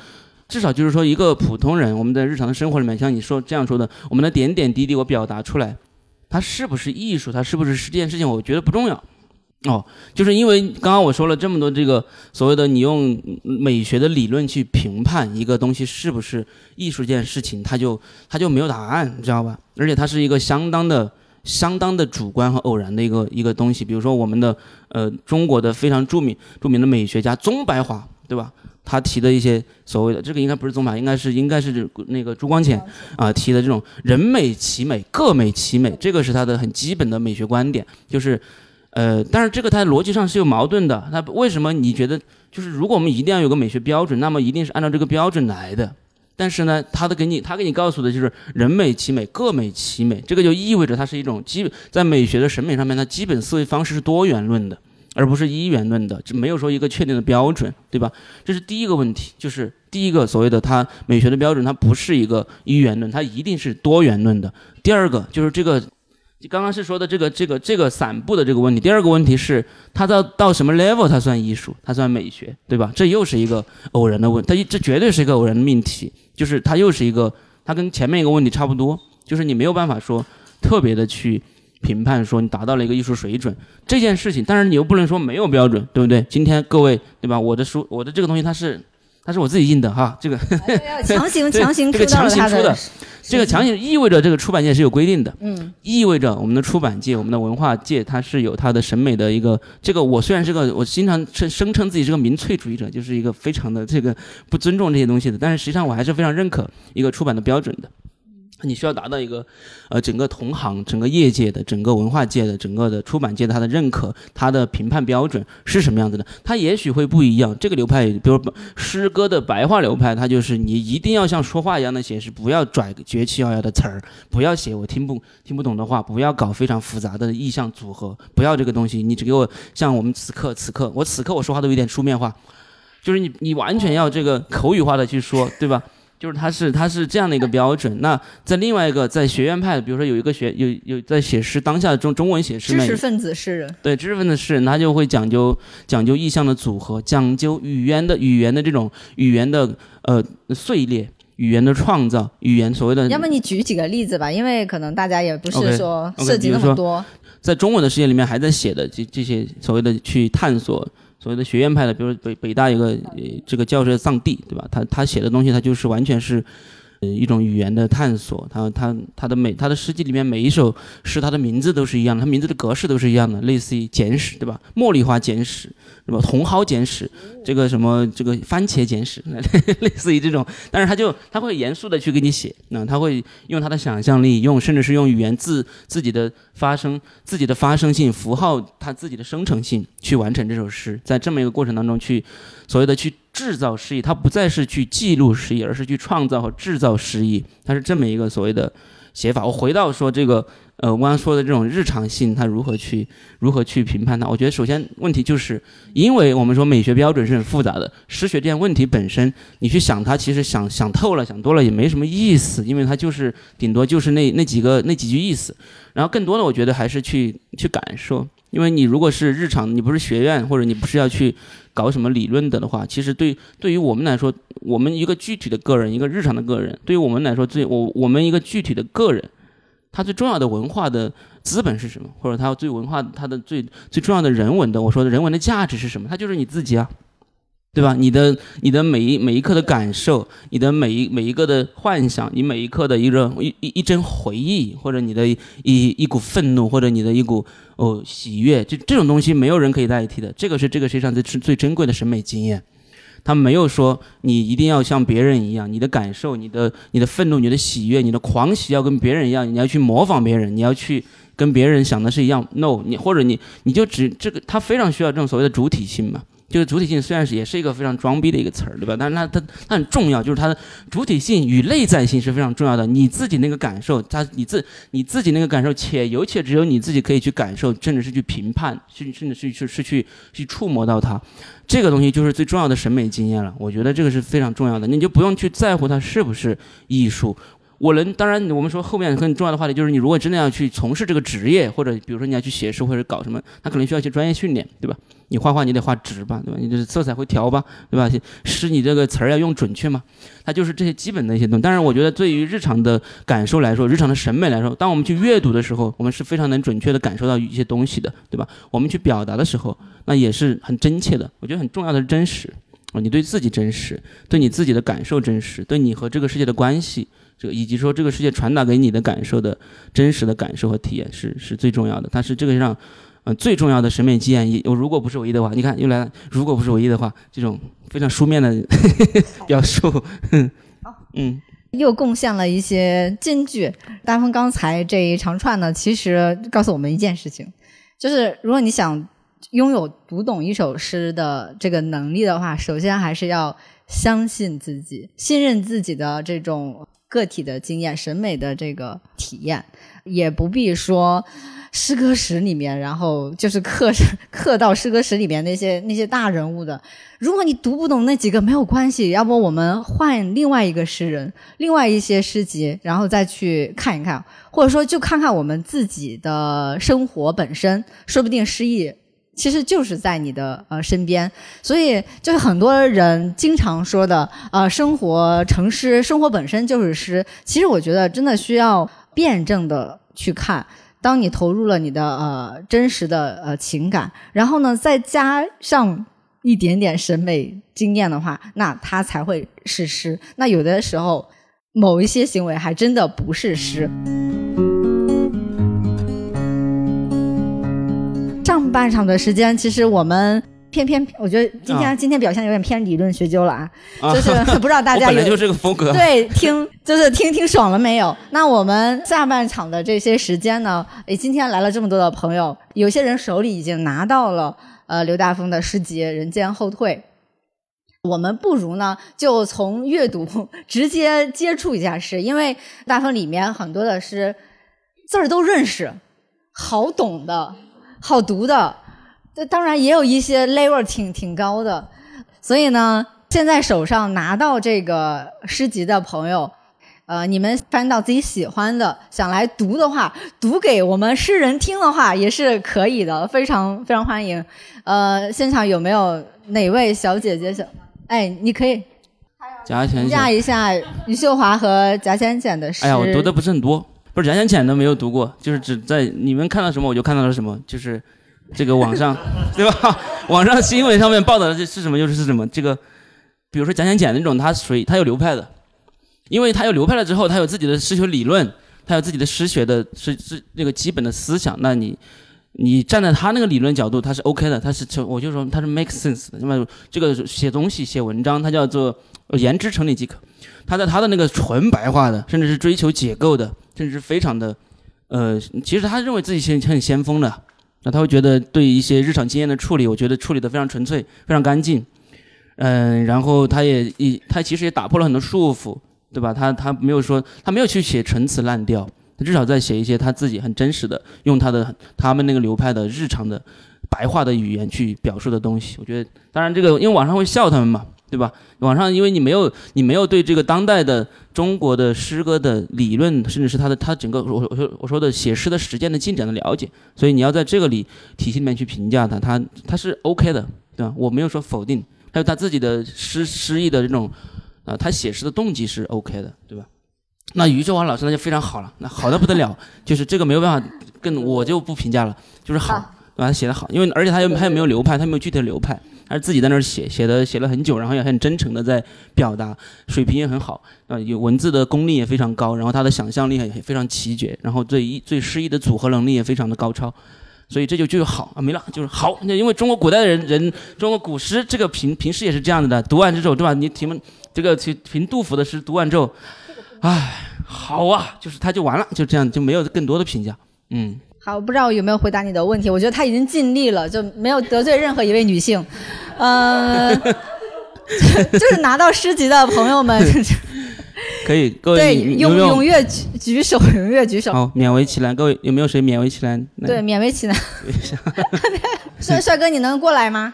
至少就是说，一个普通人，我们在日常的生活里面，像你说这样说的，我们的点点滴滴我表达出来，它是不是艺术，它是不是是这件事情，我觉得不重要。哦，就是因为刚刚我说了这么多这个所谓的你用美学的理论去评判一个东西是不是艺术这件事情，它就它就没有答案，你知道吧？而且它是一个相当的相当的主观和偶然的一个一个东西。比如说我们的呃中国的非常著名著名的美学家宗白华，对吧？他提的一些所谓的这个应该不是宗白，应该是应该是那个朱光潜啊提的这种人美其美，各美其美，这个是他的很基本的美学观点，就是。呃，但是这个它逻辑上是有矛盾的。那为什么你觉得就是如果我们一定要有个美学标准，那么一定是按照这个标准来的？但是呢，他的给你，他给你告诉的就是人美其美，各美其美，这个就意味着它是一种基本在美学的审美上面，它基本思维方式是多元论的，而不是一元论的，就没有说一个确定的标准，对吧？这是第一个问题，就是第一个所谓的它美学的标准，它不是一个一元论，它一定是多元论的。第二个就是这个。刚刚是说的这个这个这个散步的这个问题，第二个问题是它到到什么 level 它算艺术，它算美学，对吧？这又是一个偶然的问，它这绝对是一个偶然的命题，就是它又是一个，它跟前面一个问题差不多，就是你没有办法说特别的去评判说你达到了一个艺术水准这件事情，但是你又不能说没有标准，对不对？今天各位对吧？我的书我的这个东西它是它是我自己印的哈，这个 [LAUGHS] 强行强行这个强行出的。这个强行意味着这个出版界是有规定的，嗯，意味着我们的出版界、我们的文化界，它是有它的审美的一个。这个我虽然是个，我经常称声称自己是个民粹主义者，就是一个非常的这个不尊重这些东西的，但是实际上我还是非常认可一个出版的标准的。你需要达到一个，呃，整个同行、整个业界的、整个文化界的、整个的出版界的它的认可、它的评判标准是什么样子的？它也许会不一样。这个流派，比如诗歌的白话流派，它就是你一定要像说话一样的写诗，不要拽绝气摇摇的词儿，不要写我听不听不懂的话，不要搞非常复杂的意象组合，不要这个东西。你只给我像我们此刻此刻，我此刻我说话都有点书面化，就是你你完全要这个口语化的去说，对吧？就是他是他是这样的一个标准。那在另外一个在学院派，比如说有一个学有有在写诗，当下的中中文写诗，知识分子诗人，对知识分子诗人，他就会讲究讲究意象的组合，讲究语言的语言的这种语言的呃碎裂，语言的创造，语言所谓的。要么你举几个例子吧，因为可能大家也不是说涉及那么多。在中文的世界里面，还在写的这这些所谓的去探索。所谓的学院派的，比如北北大一个这个教授藏地，对吧？他他写的东西，他就是完全是，呃一种语言的探索。他他他的每他的诗集里面每一首诗，他的名字都是一样的，他名字的格式都是一样的，类似于简史，对吧？茉莉花简史。什么茼蒿简史，这个什么这个番茄简史，[LAUGHS] 类似于这种，但是他就他会严肃的去给你写，那他会用他的想象力，用甚至是用语言自自己的发声、自己的发声性符号，他自己的生成性去完成这首诗，在这么一个过程当中去所谓的去制造诗意，它不再是去记录诗意，而是去创造和制造诗意，它是这么一个所谓的写法。我回到说这个。呃，我刚刚说的这种日常性，它如何去如何去评判它？我觉得首先问题就是，因为我们说美学标准是很复杂的，诗学这件问题本身，你去想它，其实想想透了，想多了也没什么意思，因为它就是顶多就是那那几个那几句意思。然后更多的，我觉得还是去去感受，因为你如果是日常，你不是学院或者你不是要去搞什么理论的的话，其实对对于我们来说，我们一个具体的个人，一个日常的个人，对于我们来说，最我我们一个具体的个人。他最重要的文化的资本是什么？或者他最文化他的最最重要的人文的，我说的人文的价值是什么？他就是你自己啊，对吧？你的你的每一每一刻的感受，你的每一每一个的幻想，你每一刻的一个一一一帧回忆，或者你的一一股愤怒，或者你的一股哦喜悦，这这种东西没有人可以代替的。这个是这个世界上最最珍贵的审美经验。他没有说你一定要像别人一样，你的感受、你的、你的愤怒、你的喜悦、你的狂喜要跟别人一样，你要去模仿别人，你要去跟别人想的是一样。No，你或者你你就只这个，他非常需要这种所谓的主体性嘛。就是主体性虽然是也是一个非常装逼的一个词儿，对吧？但是它它它很重要，就是它的主体性与内在性是非常重要的。你自己那个感受，它你自你自己那个感受，且尤其只有你自己可以去感受，甚至是去评判，甚甚至是是是去去触摸到它。这个东西就是最重要的审美经验了。我觉得这个是非常重要的，你就不用去在乎它是不是艺术。我能，当然，我们说后面很重要的话题就是，你如果真的要去从事这个职业，或者比如说你要去写诗或者搞什么，他可能需要一些专业训练，对吧？你画画你得画直吧，对吧？你这色彩会调吧，对吧？诗你这个词儿要用准确嘛，它就是这些基本的一些东西。但是我觉得对于日常的感受来说，日常的审美来说，当我们去阅读的时候，我们是非常能准确的感受到一些东西的，对吧？我们去表达的时候，那也是很真切的。我觉得很重要的是真实啊，你对自己真实，对你自己的感受真实，对你和这个世界的关系。这个以及说这个世界传达给你的感受的真实的感受和体验是是最重要的，它是这个上，呃最重要的审美经验。我如果不是唯一的话，你看又来了。如果不是唯一的话，这种非常书面的 [LAUGHS] 表述，[LAUGHS] 好，嗯，又贡献了一些金句。大风刚才这一长串呢，其实告诉我们一件事情，就是如果你想拥有读懂一首诗的这个能力的话，首先还是要。相信自己，信任自己的这种个体的经验、审美的这个体验，也不必说诗歌史里面，然后就是刻刻到诗歌史里面那些那些大人物的。如果你读不懂那几个没有关系，要不我们换另外一个诗人，另外一些诗集，然后再去看一看，或者说就看看我们自己的生活本身，说不定诗意其实就是在你的呃身边。所以就是很多人经常说的，呃，生活成诗，生活本身就是诗。其实我觉得真的需要辩证的去看。当你投入了你的呃真实的呃情感，然后呢，再加上。一点点审美经验的话，那它才会是诗。那有的时候，某一些行为还真的不是诗。上半场的时间，其实我们偏偏，我觉得今天今天表现有点偏理论学究了啊，就是 [LAUGHS] 不知道大家本来就这个风格，对，听就是听听爽了没有？那我们下半场的这些时间呢？诶，今天来了这么多的朋友，有些人手里已经拿到了。呃，刘大峰的诗集《人间后退》，我们不如呢，就从阅读 [LAUGHS] 直接接触一下诗，因为大峰里面很多的诗字儿都认识，好懂的，好读的。这当然也有一些 level 挺挺高的，所以呢，现在手上拿到这个诗集的朋友。呃，你们翻到自己喜欢的，想来读的话，读给我们诗人听的话，也是可以的，非常非常欢迎。呃，现场有没有哪位小姐姐想？哎，你可以贾浅评价一下 [LAUGHS] 余秀华和贾浅浅的诗。哎呀，我读的不是很多，不是贾浅浅都没有读过，就是只在你们看到什么我就看到了什么，就是这个网上 [LAUGHS] 对吧？网上新闻上面报道的是什么就是是什么。这个比如说贾浅浅那种，他属于他有流派的。因为他有流派了之后，他有自己的诗学理论，他有自己的诗学的是是那个基本的思想。那你，你站在他那个理论角度，他是 OK 的，他是就我就说他是 make sense 的。那么这个写东西写文章，他叫做言之成理即可。他在他的那个纯白话的，甚至是追求解构的，甚至非常的，呃，其实他认为自己是很先锋的。那他会觉得对一些日常经验的处理，我觉得处理的非常纯粹，非常干净。嗯，然后他也一他其实也打破了很多束缚。对吧？他他没有说，他没有去写陈词滥调，他至少在写一些他自己很真实的，用他的他们那个流派的日常的白话的语言去表述的东西。我觉得，当然这个因为网上会笑他们嘛，对吧？网上因为你没有你没有对这个当代的中国的诗歌的理论，甚至是他的他整个我我说我说的写诗的实践的进展的了解，所以你要在这个里体系里面去评价他，他他是 OK 的，对吧？我没有说否定，还有他自己的诗诗意的这种。啊，他写诗的动机是 OK 的，对吧？那余秀华老师那就非常好了，那好的不得了，[LAUGHS] 就是这个没有办法，跟我就不评价了，就是好，对吧？他写的好，因为而且他又他又没有流派，他没有具体的流派，他是自己在那儿写，写的写了很久，然后也很真诚的在表达，水平也很好，啊，有文字的功力也非常高，然后他的想象力也非常奇绝，然后对一对诗意的组合能力也非常的高超。所以这就就好啊，没了，就是好。那因为中国古代的人人，中国古诗这个评评诗也是这样子的，读完之后对吧？你题目这个评评杜甫的诗，读完之后，哎，好啊，就是他就完了，就这样就没有更多的评价。嗯，好，我不知道有没有回答你的问题？我觉得他已经尽力了，就没有得罪任何一位女性。嗯，[LAUGHS] 就是拿到诗集的朋友们。[LAUGHS] 可以，各位对踊踊跃举举手，[LAUGHS] 踊跃举手。好，勉为其难。各位有没有谁勉为其难？对，勉为其难。帅帅哥，你能过来吗？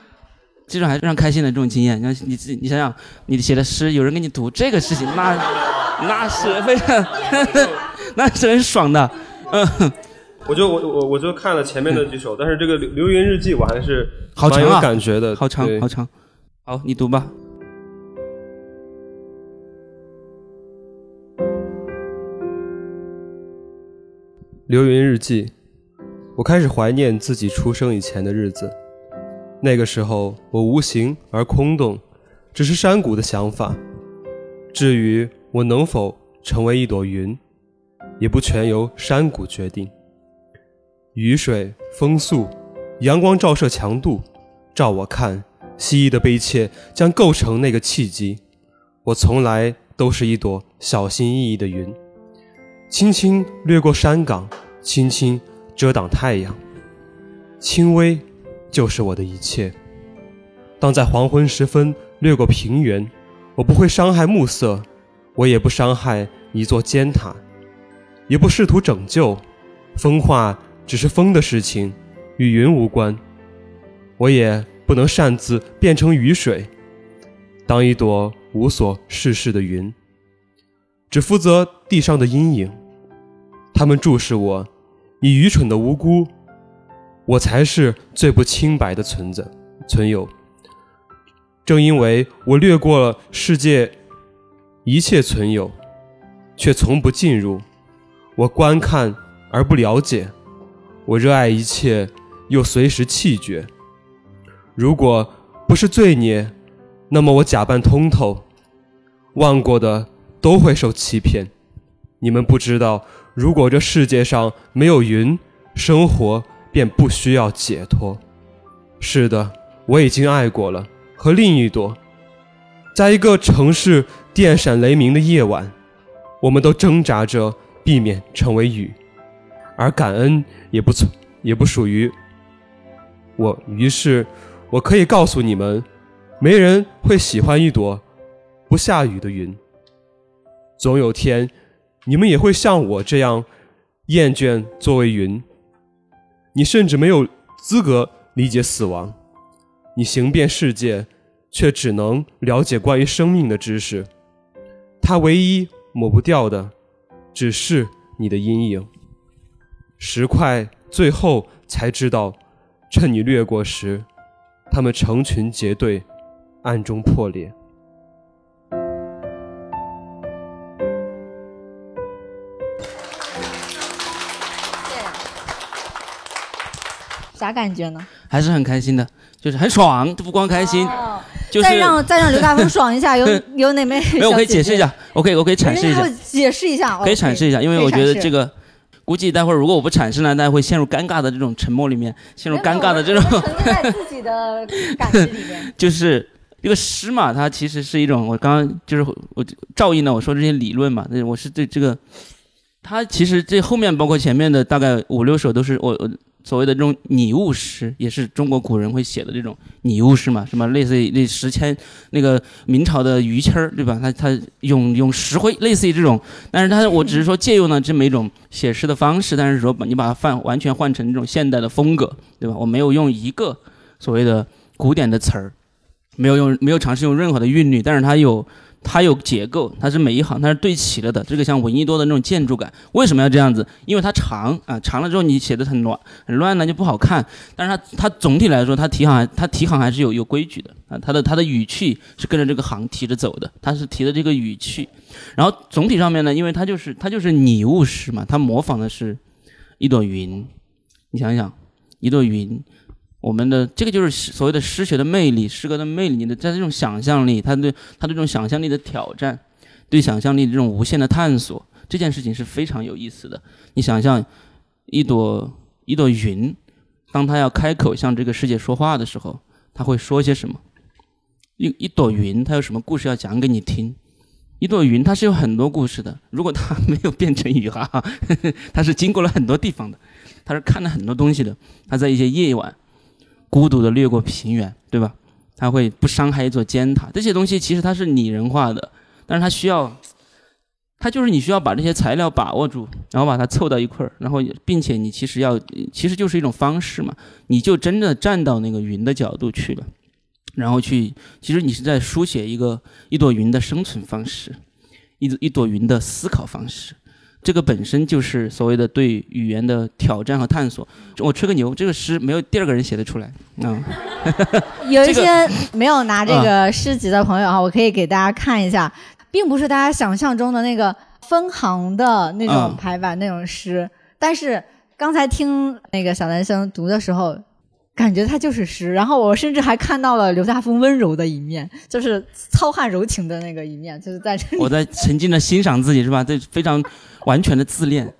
这种还是非常开心的这种经验。你你自己，你想想，你写的诗有人给你读这个事情，那那是非常，那是很爽的。嗯，我就我我我就看了前面的几首，但是这个流流云日记我还是蛮有感觉的，好长好长。好，你读吧。流云日记，我开始怀念自己出生以前的日子。那个时候，我无形而空洞，只是山谷的想法。至于我能否成为一朵云，也不全由山谷决定。雨水、风速、阳光照射强度，照我看，蜥蜴的悲切将构成那个契机。我从来都是一朵小心翼翼的云。轻轻掠过山岗，轻轻遮挡太阳，轻微就是我的一切。当在黄昏时分掠过平原，我不会伤害暮色，我也不伤害一座尖塔，也不试图拯救。风化只是风的事情，与云无关。我也不能擅自变成雨水，当一朵无所事事的云，只负责地上的阴影。他们注视我，以愚蠢的无辜，我才是最不清白的存在存有。正因为我掠过了世界一切存有，却从不进入，我观看而不了解，我热爱一切，又随时弃绝。如果不是罪孽，那么我假扮通透，忘过的都会受欺骗。你们不知道，如果这世界上没有云，生活便不需要解脱。是的，我已经爱过了。和另一朵，在一个城市电闪雷鸣的夜晚，我们都挣扎着避免成为雨，而感恩也不从也不属于我。于是，我可以告诉你们，没人会喜欢一朵不下雨的云。总有天，你们也会像我这样厌倦作为云。你甚至没有资格理解死亡，你行遍世界。却只能了解关于生命的知识，它唯一抹不掉的，只是你的阴影。石块最后才知道，趁你掠过时，他们成群结队，暗中破裂。啥感觉呢？还是很开心的，就是很爽，不光开心。再让再让刘大峰爽一下，有 [LAUGHS] 有哪位？没有，我可以解释一下，我可以我可以阐释一下，解释一下，可以阐释一下，因为我觉得这个，估计待会儿如果我不产生呢，大家会陷入尴尬的这种沉默里面，陷入尴尬的这种。沉浸在自己的感知里面。[LAUGHS] 就是这个诗嘛，它其实是一种，我刚刚就是我照应了我说这些理论嘛，那我是对这个，它其实这后面包括前面的大概五六首都是我我。所谓的这种拟物诗，也是中国古人会写的这种拟物诗嘛？什么类似于那石阡，那个明朝的于谦儿，对吧？他他用用石灰，类似于这种。但是他我只是说借用了这么一种写诗的方式，但是说把你把它换完全换成这种现代的风格，对吧？我没有用一个所谓的古典的词儿，没有用没有尝试用任何的韵律，但是它有。它有结构，它是每一行它是对齐了的。这个像闻一多的那种建筑感，为什么要这样子？因为它长啊，长了之后你写的很乱，很乱呢就不好看。但是它它总体来说，它提行它提行还是有有规矩的啊。它的它的语气是跟着这个行提着走的，它是提的这个语气。然后总体上面呢，因为它就是它就是拟物诗嘛，它模仿的是一朵云。你想想，一朵云。我们的这个就是所谓的诗学的魅力，诗歌的魅力，你的在这种想象力，他对他这种想象力的挑战，对想象力这种无限的探索，这件事情是非常有意思的。你想象一朵一朵云，当他要开口向这个世界说话的时候，他会说些什么？一一朵云，它有什么故事要讲给你听？一朵云，它是有很多故事的。如果它没有变成雨哈，[LAUGHS] 它是经过了很多地方的，它是看了很多东西的。它在一些夜晚。孤独的掠过平原，对吧？它会不伤害一座尖塔。这些东西其实它是拟人化的，但是它需要，它就是你需要把这些材料把握住，然后把它凑到一块儿，然后并且你其实要，其实就是一种方式嘛。你就真的站到那个云的角度去了，然后去，其实你是在书写一个一朵云的生存方式，一一朵云的思考方式。这个本身就是所谓的对语言的挑战和探索。我吹个牛，这个诗没有第二个人写得出来。嗯，[LAUGHS] 有一些没有拿这个诗集的朋友啊，我可以给大家看一下，并不是大家想象中的那个分行的那种排版那种诗。但是刚才听那个小男生读的时候。感觉他就是诗，然后我甚至还看到了刘大峰温柔的一面，就是糙汉柔情的那个一面，就是在这里。[LAUGHS] 我在沉浸的欣赏自己，是吧？这非常完全的自恋，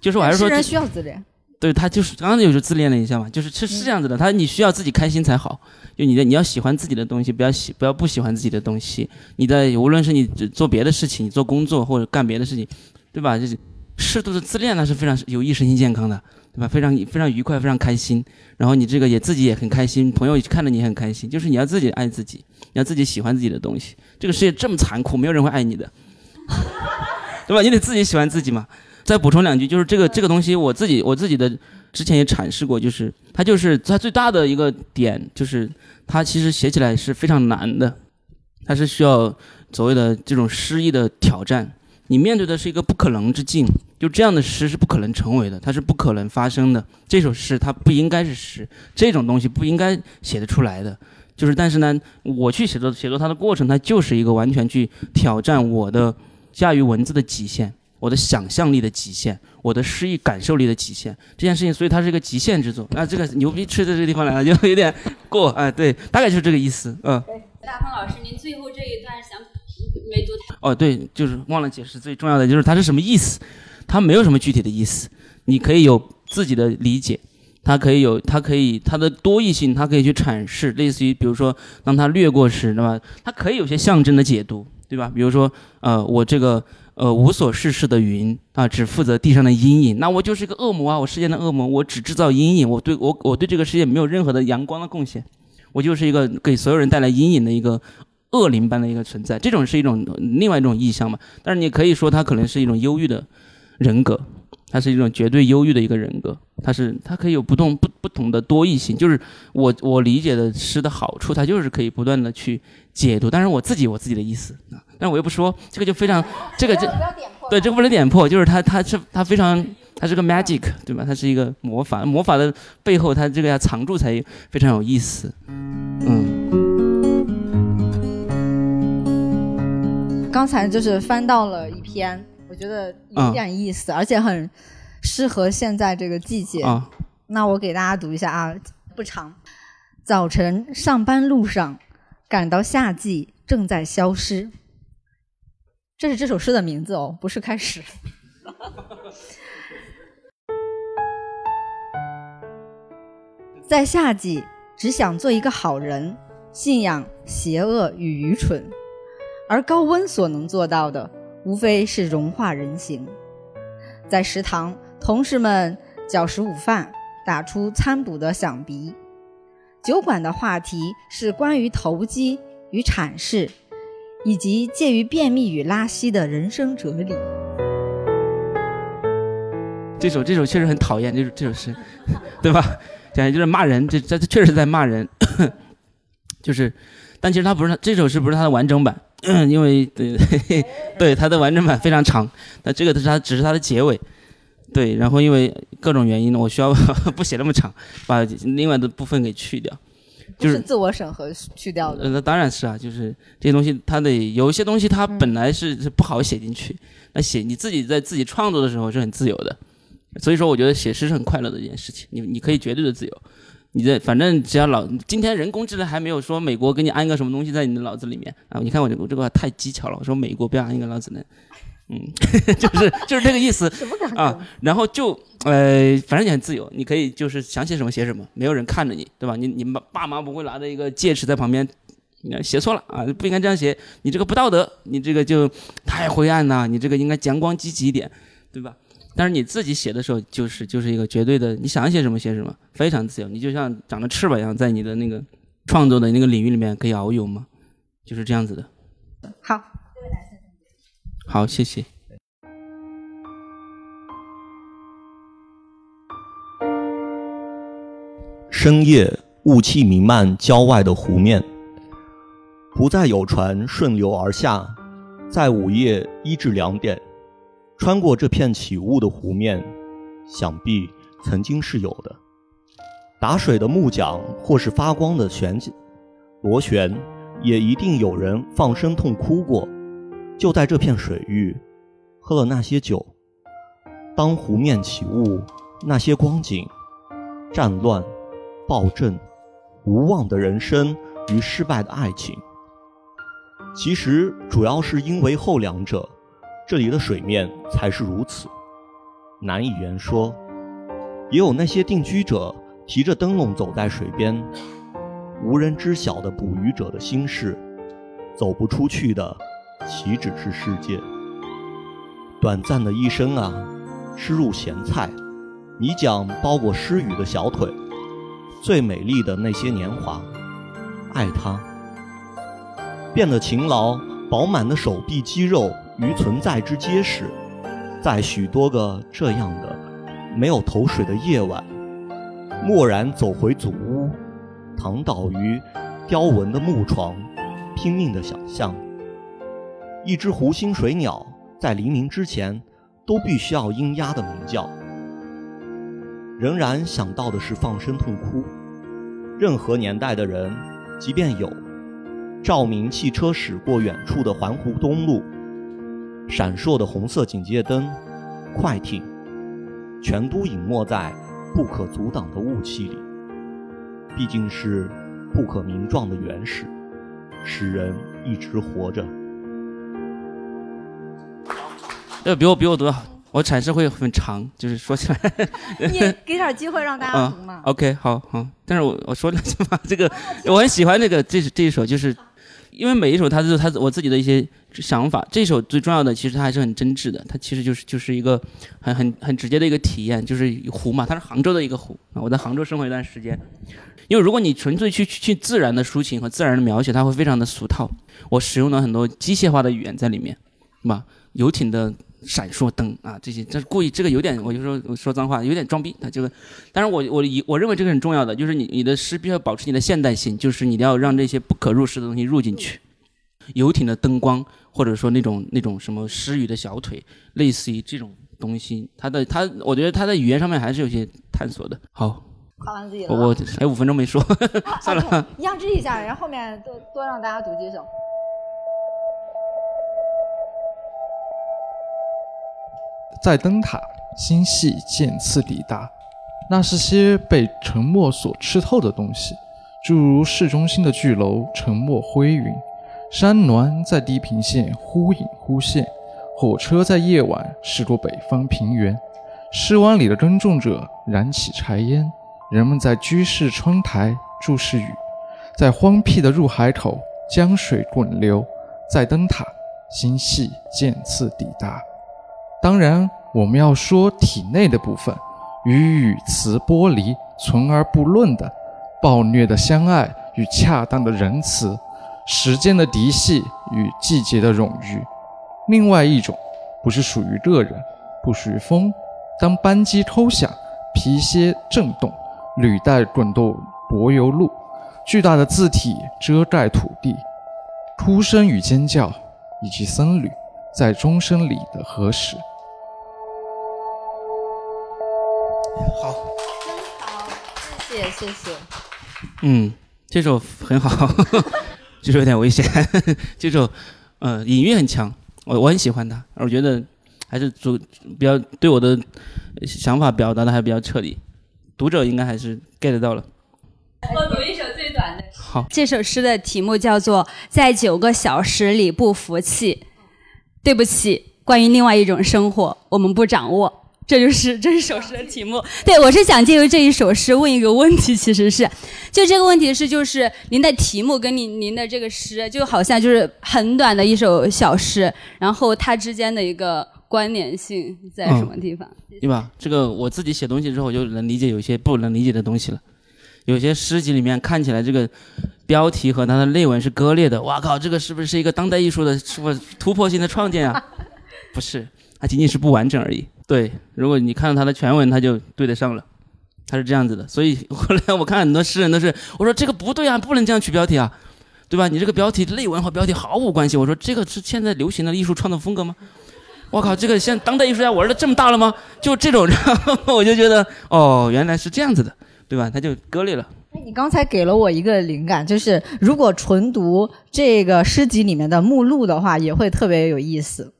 就是我还是说，诗人需要自恋。对他就是刚刚就是自恋了一下嘛，就是是是这样子的，他你需要自己开心才好，就你的你要喜欢自己的东西，不要喜不要不喜欢自己的东西。你的无论是你做别的事情，你做工作或者干别的事情，对吧？就是适度的自恋那是非常有益身心健康的。对吧？非常非常愉快，非常开心。然后你这个也自己也很开心，朋友看着你很开心。就是你要自己爱自己，你要自己喜欢自己的东西。这个世界这么残酷，没有人会爱你的，[LAUGHS] 对吧？你得自己喜欢自己嘛。再补充两句，就是这个这个东西，我自己我自己的之前也阐释过，就是它就是它最大的一个点，就是它其实写起来是非常难的，它是需要所谓的这种诗意的挑战。你面对的是一个不可能之境，就这样的诗是不可能成为的，它是不可能发生的。这首诗它不应该是诗，这种东西不应该写得出来的。就是，但是呢，我去写作写作它的过程，它就是一个完全去挑战我的驾驭文字的极限，我的想象力的极限，我的诗意感受力的极限。这件事情，所以它是一个极限之作。那这个牛逼吹到这个地方来了，就有点过。哎，对，大概就是这个意思。嗯。大鹏老师，您最后这一段想？没读哦，对，就是忘了解释最重要的就是它是什么意思，它没有什么具体的意思，你可以有自己的理解，它可以有，它可以它的多义性，它可以去阐释，类似于比如说当它掠过时，对吧？它可以有些象征的解读，对吧？比如说呃，我这个呃无所事事的云啊，只负责地上的阴影，那我就是一个恶魔啊，我世间的恶魔，我只制造阴影，我对我我对这个世界没有任何的阳光的贡献，我就是一个给所有人带来阴影的一个。恶灵般的一个存在，这种是一种另外一种意象嘛？但是你可以说它可能是一种忧郁的人格，它是一种绝对忧郁的一个人格，它是它可以有不同不不同的多义性。就是我我理解的诗的好处，它就是可以不断的去解读。但是我自己我自己的意思啊，但我又不说，这个就非常这个这对这个不能点破，就是它它是它非常它是个 magic 对吧？它是一个魔法，魔法的背后它这个要藏住才非常有意思，嗯。刚才就是翻到了一篇，我觉得有点意思，而且很适合现在这个季节。那我给大家读一下啊，不长。早晨上班路上，感到夏季正在消失。这是这首诗的名字哦，不是开始。[LAUGHS] 在夏季，只想做一个好人，信仰邪恶与愚蠢。而高温所能做到的，无非是融化人形。在食堂，同事们嚼食午饭，打出餐补的响鼻；酒馆的话题是关于投机与阐释，以及介于便秘与拉稀的人生哲理。这首这首确实很讨厌，这首这首诗，[LAUGHS] 对吧？讲的就是骂人，这这这确实在骂人，[COUGHS] 就是，但其实他不是这首诗不是他的完整版。嗯，因为对 [LAUGHS] 对，它的完整版非常长，那这个是它只是它的结尾，对，然后因为各种原因呢，我需要 [LAUGHS] 不写那么长，把另外的部分给去掉，就是自我审核去掉的。那当然是啊，就是这些东西，它得有一些东西，它本来是是不好写进去，那写你自己在自己创作的时候是很自由的，所以说我觉得写诗是很快乐的一件事情，你你可以绝对的自由。你这反正只要脑，今天人工智能还没有说美国给你安个什么东西在你的脑子里面啊？你看我这个这个太技巧了，我说美国不要安一个脑子呢，嗯，[LAUGHS] 就是就是这个意思啊。然后就呃，反正你很自由，你可以就是想写什么写什么，没有人看着你，对吧？你你爸爸妈不会拿着一个戒尺在旁边，你写错了啊，不应该这样写，你这个不道德，你这个就太灰暗了，你这个应该阳光积极一点，对吧？但是你自己写的时候，就是就是一个绝对的，你想写什么写什么，非常自由。你就像长着翅膀一样，在你的那个创作的那个领域里面可以遨游嘛，就是这样子的。好，好，谢谢。深夜，雾气弥漫郊外的湖面，不再有船顺流而下，在午夜一至两点。穿过这片起雾的湖面，想必曾经是有的。打水的木桨，或是发光的旋螺旋，也一定有人放声痛哭过。就在这片水域，喝了那些酒。当湖面起雾，那些光景，战乱、暴政、无望的人生与失败的爱情，其实主要是因为后两者。这里的水面才是如此，难以言说。也有那些定居者提着灯笼走在水边，无人知晓的捕鱼者的心事，走不出去的岂止是世界？短暂的一生啊，吃入咸菜，你讲包裹诗雨的小腿，最美丽的那些年华，爱他。变得勤劳饱满的手臂肌肉于存在之结实，在许多个这样的没有头水的夜晚，蓦然走回祖屋，躺倒于雕纹的木床，拼命的想象。一只湖心水鸟在黎明之前都必须要鹰鸭的鸣叫，仍然想到的是放声痛哭。任何年代的人，即便有。照明汽车驶过远处的环湖东路，闪烁的红色警戒灯，快艇，全都隐没在不可阻挡的雾气里。毕竟是不可名状的原始，使人一直活着。呃，比我比我读的好，我阐释会很长，就是说起来。[LAUGHS] 你给点机会让大家读嘛。[LAUGHS] OK，好好，但是我我说两句吧，这个 [LAUGHS] 我很喜欢这个这这一首就是。因为每一首它都是它我自己的一些想法，这首最重要的其实它还是很真挚的，它其实就是就是一个很很很直接的一个体验，就是湖嘛，它是杭州的一个湖啊，我在杭州生活一段时间，因为如果你纯粹去去自然的抒情和自然的描写，它会非常的俗套，我使用了很多机械化的语言在里面，是吧？游艇的。闪烁灯啊，这些这是故意，这个有点，我就说我说脏话，有点装逼。他这个，但是我我以我认为这个很重要的，就是你你的诗必须要保持你的现代性，就是你要让这些不可入诗的东西入进去。游艇的灯光，或者说那种那种什么诗语的小腿，类似于这种东西，它的它，我觉得它在语言上面还是有些探索的。好，夸完自己了，我还有五分钟没说，[LAUGHS] 算了，压制一下，然后后面多多让大家读几首。在灯塔，星系渐次抵达。那是些被沉默所吃透的东西，诸如市中心的巨楼，沉默灰云；山峦在地平线忽隐忽现；火车在夜晚驶过北方平原。尸湾里的耕种者燃起柴烟，人们在居室窗台注视雨。在荒僻的入海口，江水滚流。在灯塔，星系渐次抵达。当然，我们要说体内的部分，与语词剥离、存而不论的暴虐的相爱与恰当的仁慈，时间的嫡系与季节的冗余。另外一种，不是属于个人，不属于风。当扳机偷响，皮靴震动，履带滚动柏油路，巨大的字体遮盖土地，哭声与尖叫，以及僧侣在钟声里的核实。好，真好，谢谢谢谢。嗯，这首很好，这 [LAUGHS] 首有点危险。[LAUGHS] 这首，呃，隐喻很强，我我很喜欢它，我觉得还是主比较对我的想法表达的还比较彻底，读者应该还是 get 到了。我读一首最短的。好，这首诗的题目叫做《在九个小时里不服气》。对不起，关于另外一种生活，我们不掌握。这就是这是首诗的题目。对我是想借由这一首诗问一个问题，其实是，就这个问题是，就是您的题目跟您您的这个诗，就好像就是很短的一首小诗，然后它之间的一个关联性在什么地方？对吧？这个我自己写东西之后，我就能理解有些不能理解的东西了。有些诗集里面看起来这个标题和它的内文是割裂的，哇靠，这个是不是一个当代艺术的什么突破性的创建啊？[LAUGHS] 不是，它仅仅是不完整而已。对，如果你看到它的全文，它就对得上了，它是这样子的。所以后来 [LAUGHS] 我看很多诗人都是，我说这个不对啊，不能这样取标题啊，对吧？你这个标题内文和标题毫无关系。我说这个是现在流行的艺术创作风格吗？[LAUGHS] 我靠，这个现当代艺术家玩的这么大了吗？就这种，然后我就觉得哦，[LAUGHS] 原来是这样子的，对吧？它就割裂了。你刚才给了我一个灵感，就是如果纯读这个诗集里面的目录的话，也会特别有意思。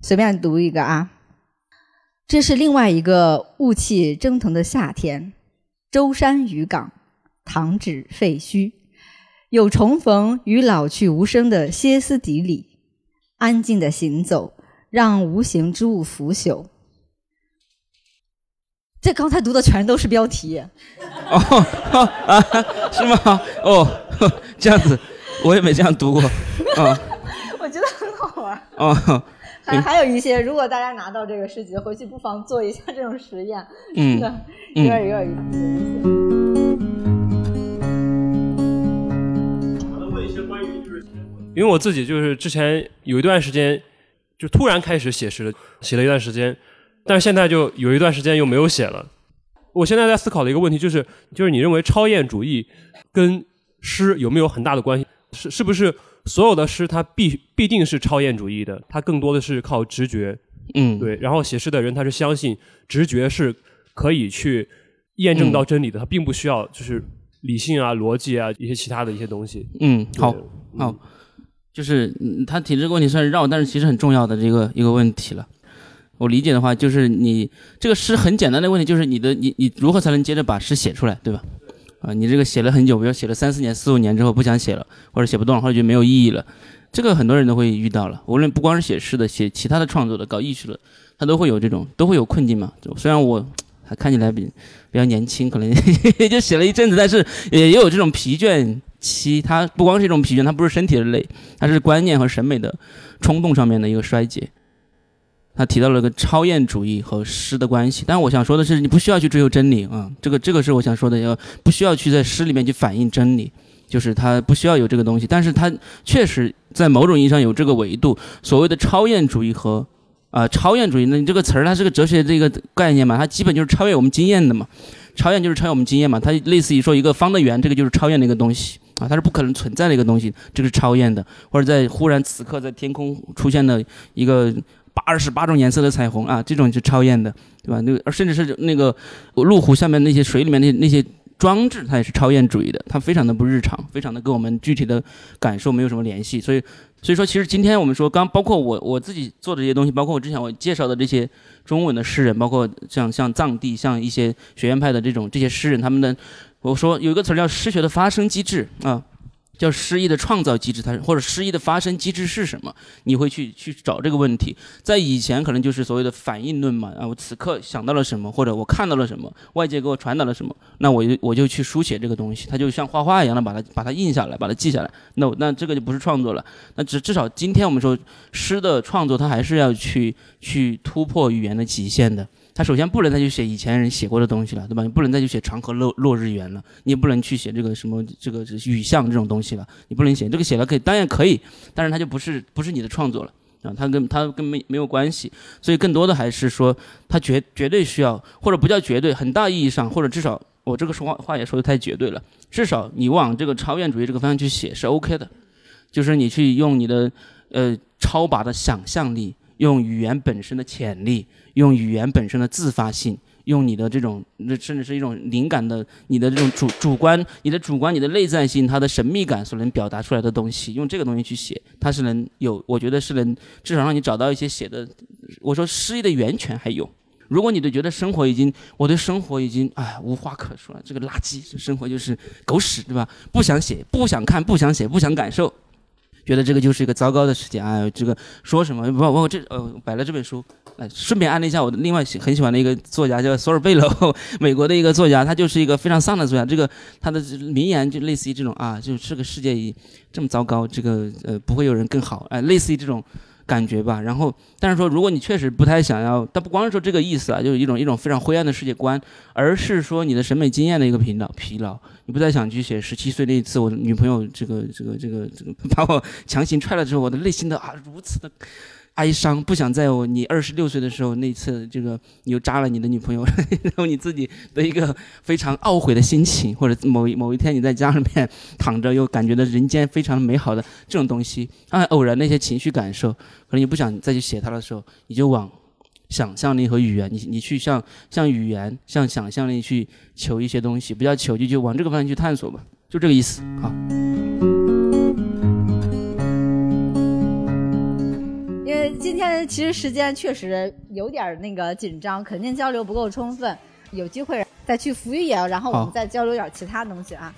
随便读一个啊。这是另外一个雾气蒸腾的夏天，舟山渔港，唐纸废墟，有重逢与老去无声的歇斯底里，安静的行走，让无形之物腐朽。这刚才读的全都是标题。哦，啊，是吗？哦，这样子，我也没这样读过。啊，[LAUGHS] 我觉得很好玩。哦。还还有一些，如果大家拿到这个诗集回去，不妨做一下这种实验，的有点有点有点。因为我自己就是之前有一段时间就突然开始写诗了，写了一段时间，但是现在就有一段时间又没有写了。我现在在思考的一个问题就是，就是你认为超验主义跟诗有没有很大的关系？是是不是所有的诗它必必定是超验主义的？它更多的是靠直觉，嗯，对。然后写诗的人他是相信直觉是可以去验证到真理的，他并不需要就是理性啊、逻辑啊一些其他的一些东西。嗯，好对好，就是嗯他提这个问题算是绕，但是其实很重要的这个一个问题了。我理解的话，就是你这个诗很简单的问题，就是你的你你如何才能接着把诗写出来，对吧？啊，你这个写了很久，比如写了三四年、四五年之后不想写了，或者写不动了，或者觉得没有意义了，这个很多人都会遇到了。无论不光是写诗的，写其他的创作的、搞艺术的，他都会有这种都会有困境嘛。虽然我还看起来比比较年轻，可能就写了一阵子，但是也有这种疲倦期。它不光是一种疲倦，它不是身体的累，它是观念和审美的冲动上面的一个衰竭。他提到了个超验主义和诗的关系，但我想说的是，你不需要去追求真理啊，这个这个是我想说的，要不需要去在诗里面去反映真理，就是它不需要有这个东西，但是它确实在某种意义上有这个维度，所谓的超验主义和啊、超验主义，那你这个词儿它是个哲学这个概念嘛，它基本就是超越我们经验的嘛，超验就是超越我们经验嘛，它类似于说一个方的圆，这个就是超验的一个东西。啊，它是不可能存在的一个东西，这个是超验的，或者在忽然此刻在天空出现的一个八十八种颜色的彩虹啊，这种是超艳的，对吧？那个甚至是那个路虎下面那些水里面那那些装置，它也是超艳主义的，它非常的不日常，非常的跟我们具体的感受没有什么联系，所以所以说，其实今天我们说，刚包括我我自己做的这些东西，包括我之前我介绍的这些中文的诗人，包括像像藏地，像一些学院派的这种这些诗人，他们的我说有一个词儿叫诗学的发生机制啊。叫诗意的创造机制，它是或者诗意的发生机制是什么？你会去去找这个问题。在以前可能就是所谓的反应论嘛，啊，我此刻想到了什么，或者我看到了什么，外界给我传达了什么，那我就我就去书写这个东西，它就像画画一样的把它把它印下来，把它记下来。那那这个就不是创作了。那至至少今天我们说诗的创作，它还是要去去突破语言的极限的。他首先不能再去写以前人写过的东西了，对吧？你不能再去写长河落落日圆了，你也不能去写这个什么这个雨巷这种东西了，你不能写这个写了可以，当然可以，但是它就不是不是你的创作了啊，它跟它跟没没有关系，所以更多的还是说它绝绝对需要，或者不叫绝对，很大意义上，或者至少我这个说话话也说的太绝对了，至少你往这个超验主义这个方向去写是 OK 的，就是你去用你的呃超拔的想象力，用语言本身的潜力。用语言本身的自发性，用你的这种，甚至是一种灵感的，你的这种主主观，你的主观，你的内在性，它的神秘感所能表达出来的东西，用这个东西去写，它是能有，我觉得是能至少让你找到一些写的，我说诗意的源泉还有。如果你都觉得生活已经，我对生活已经哎无话可说了，这个垃圾，这生活就是狗屎，对吧？不想写，不想看，不想写，不想感受。觉得这个就是一个糟糕的时间，哎，这个说什么？不，我这呃摆了这本书，哎，顺便安利一下我的另外喜很喜欢的一个作家，叫索尔贝楼，[LAUGHS] 美国的一个作家，他就是一个非常丧的作家。这个他的名言就类似于这种啊，就是这个世界已这么糟糕，这个呃不会有人更好，哎，类似于这种感觉吧。然后，但是说如果你确实不太想要，但不光是说这个意思啊，就是一种一种非常灰暗的世界观，而是说你的审美经验的一个疲劳疲劳。你不再想去写十七岁那一次，我女朋友这个这个这个这个 [LAUGHS] 把我强行踹了之后，我的内心的啊如此的哀伤，不想在我你二十六岁的时候那次这个你又扎了你的女朋友，[LAUGHS] 然后你自己的一个非常懊悔的心情，或者某某一天你在家里面躺着又感觉到人间非常美好的这种东西，啊偶然那些情绪感受，可能你不想再去写它的时候，你就往。想象力和语言，你你去向向语言、向想象力去求一些东西，不要求就就往这个方向去探索吧，就这个意思。好，今天其实时间确实有点那个紧张，肯定交流不够充分，有机会再去福玉野，然后我们再交流点其他东西啊。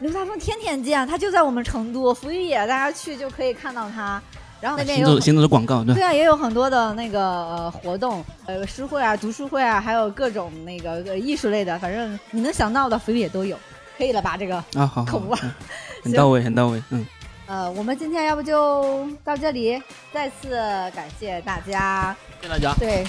刘大峰天天见，他就在我们成都福玉野，大家去就可以看到他。然后那边有行走行走的广告，对对啊，也有很多的那个呃活动，呃诗会啊、读书会啊，还有各种那个呃艺术类的，反正你能想到的福利也都有，可以了吧？这个啊，好，好口啊，嗯 [LAUGHS] 很到位，很到位，嗯，呃，我们今天要不就到这里，再次感谢大家。谢谢大家。对，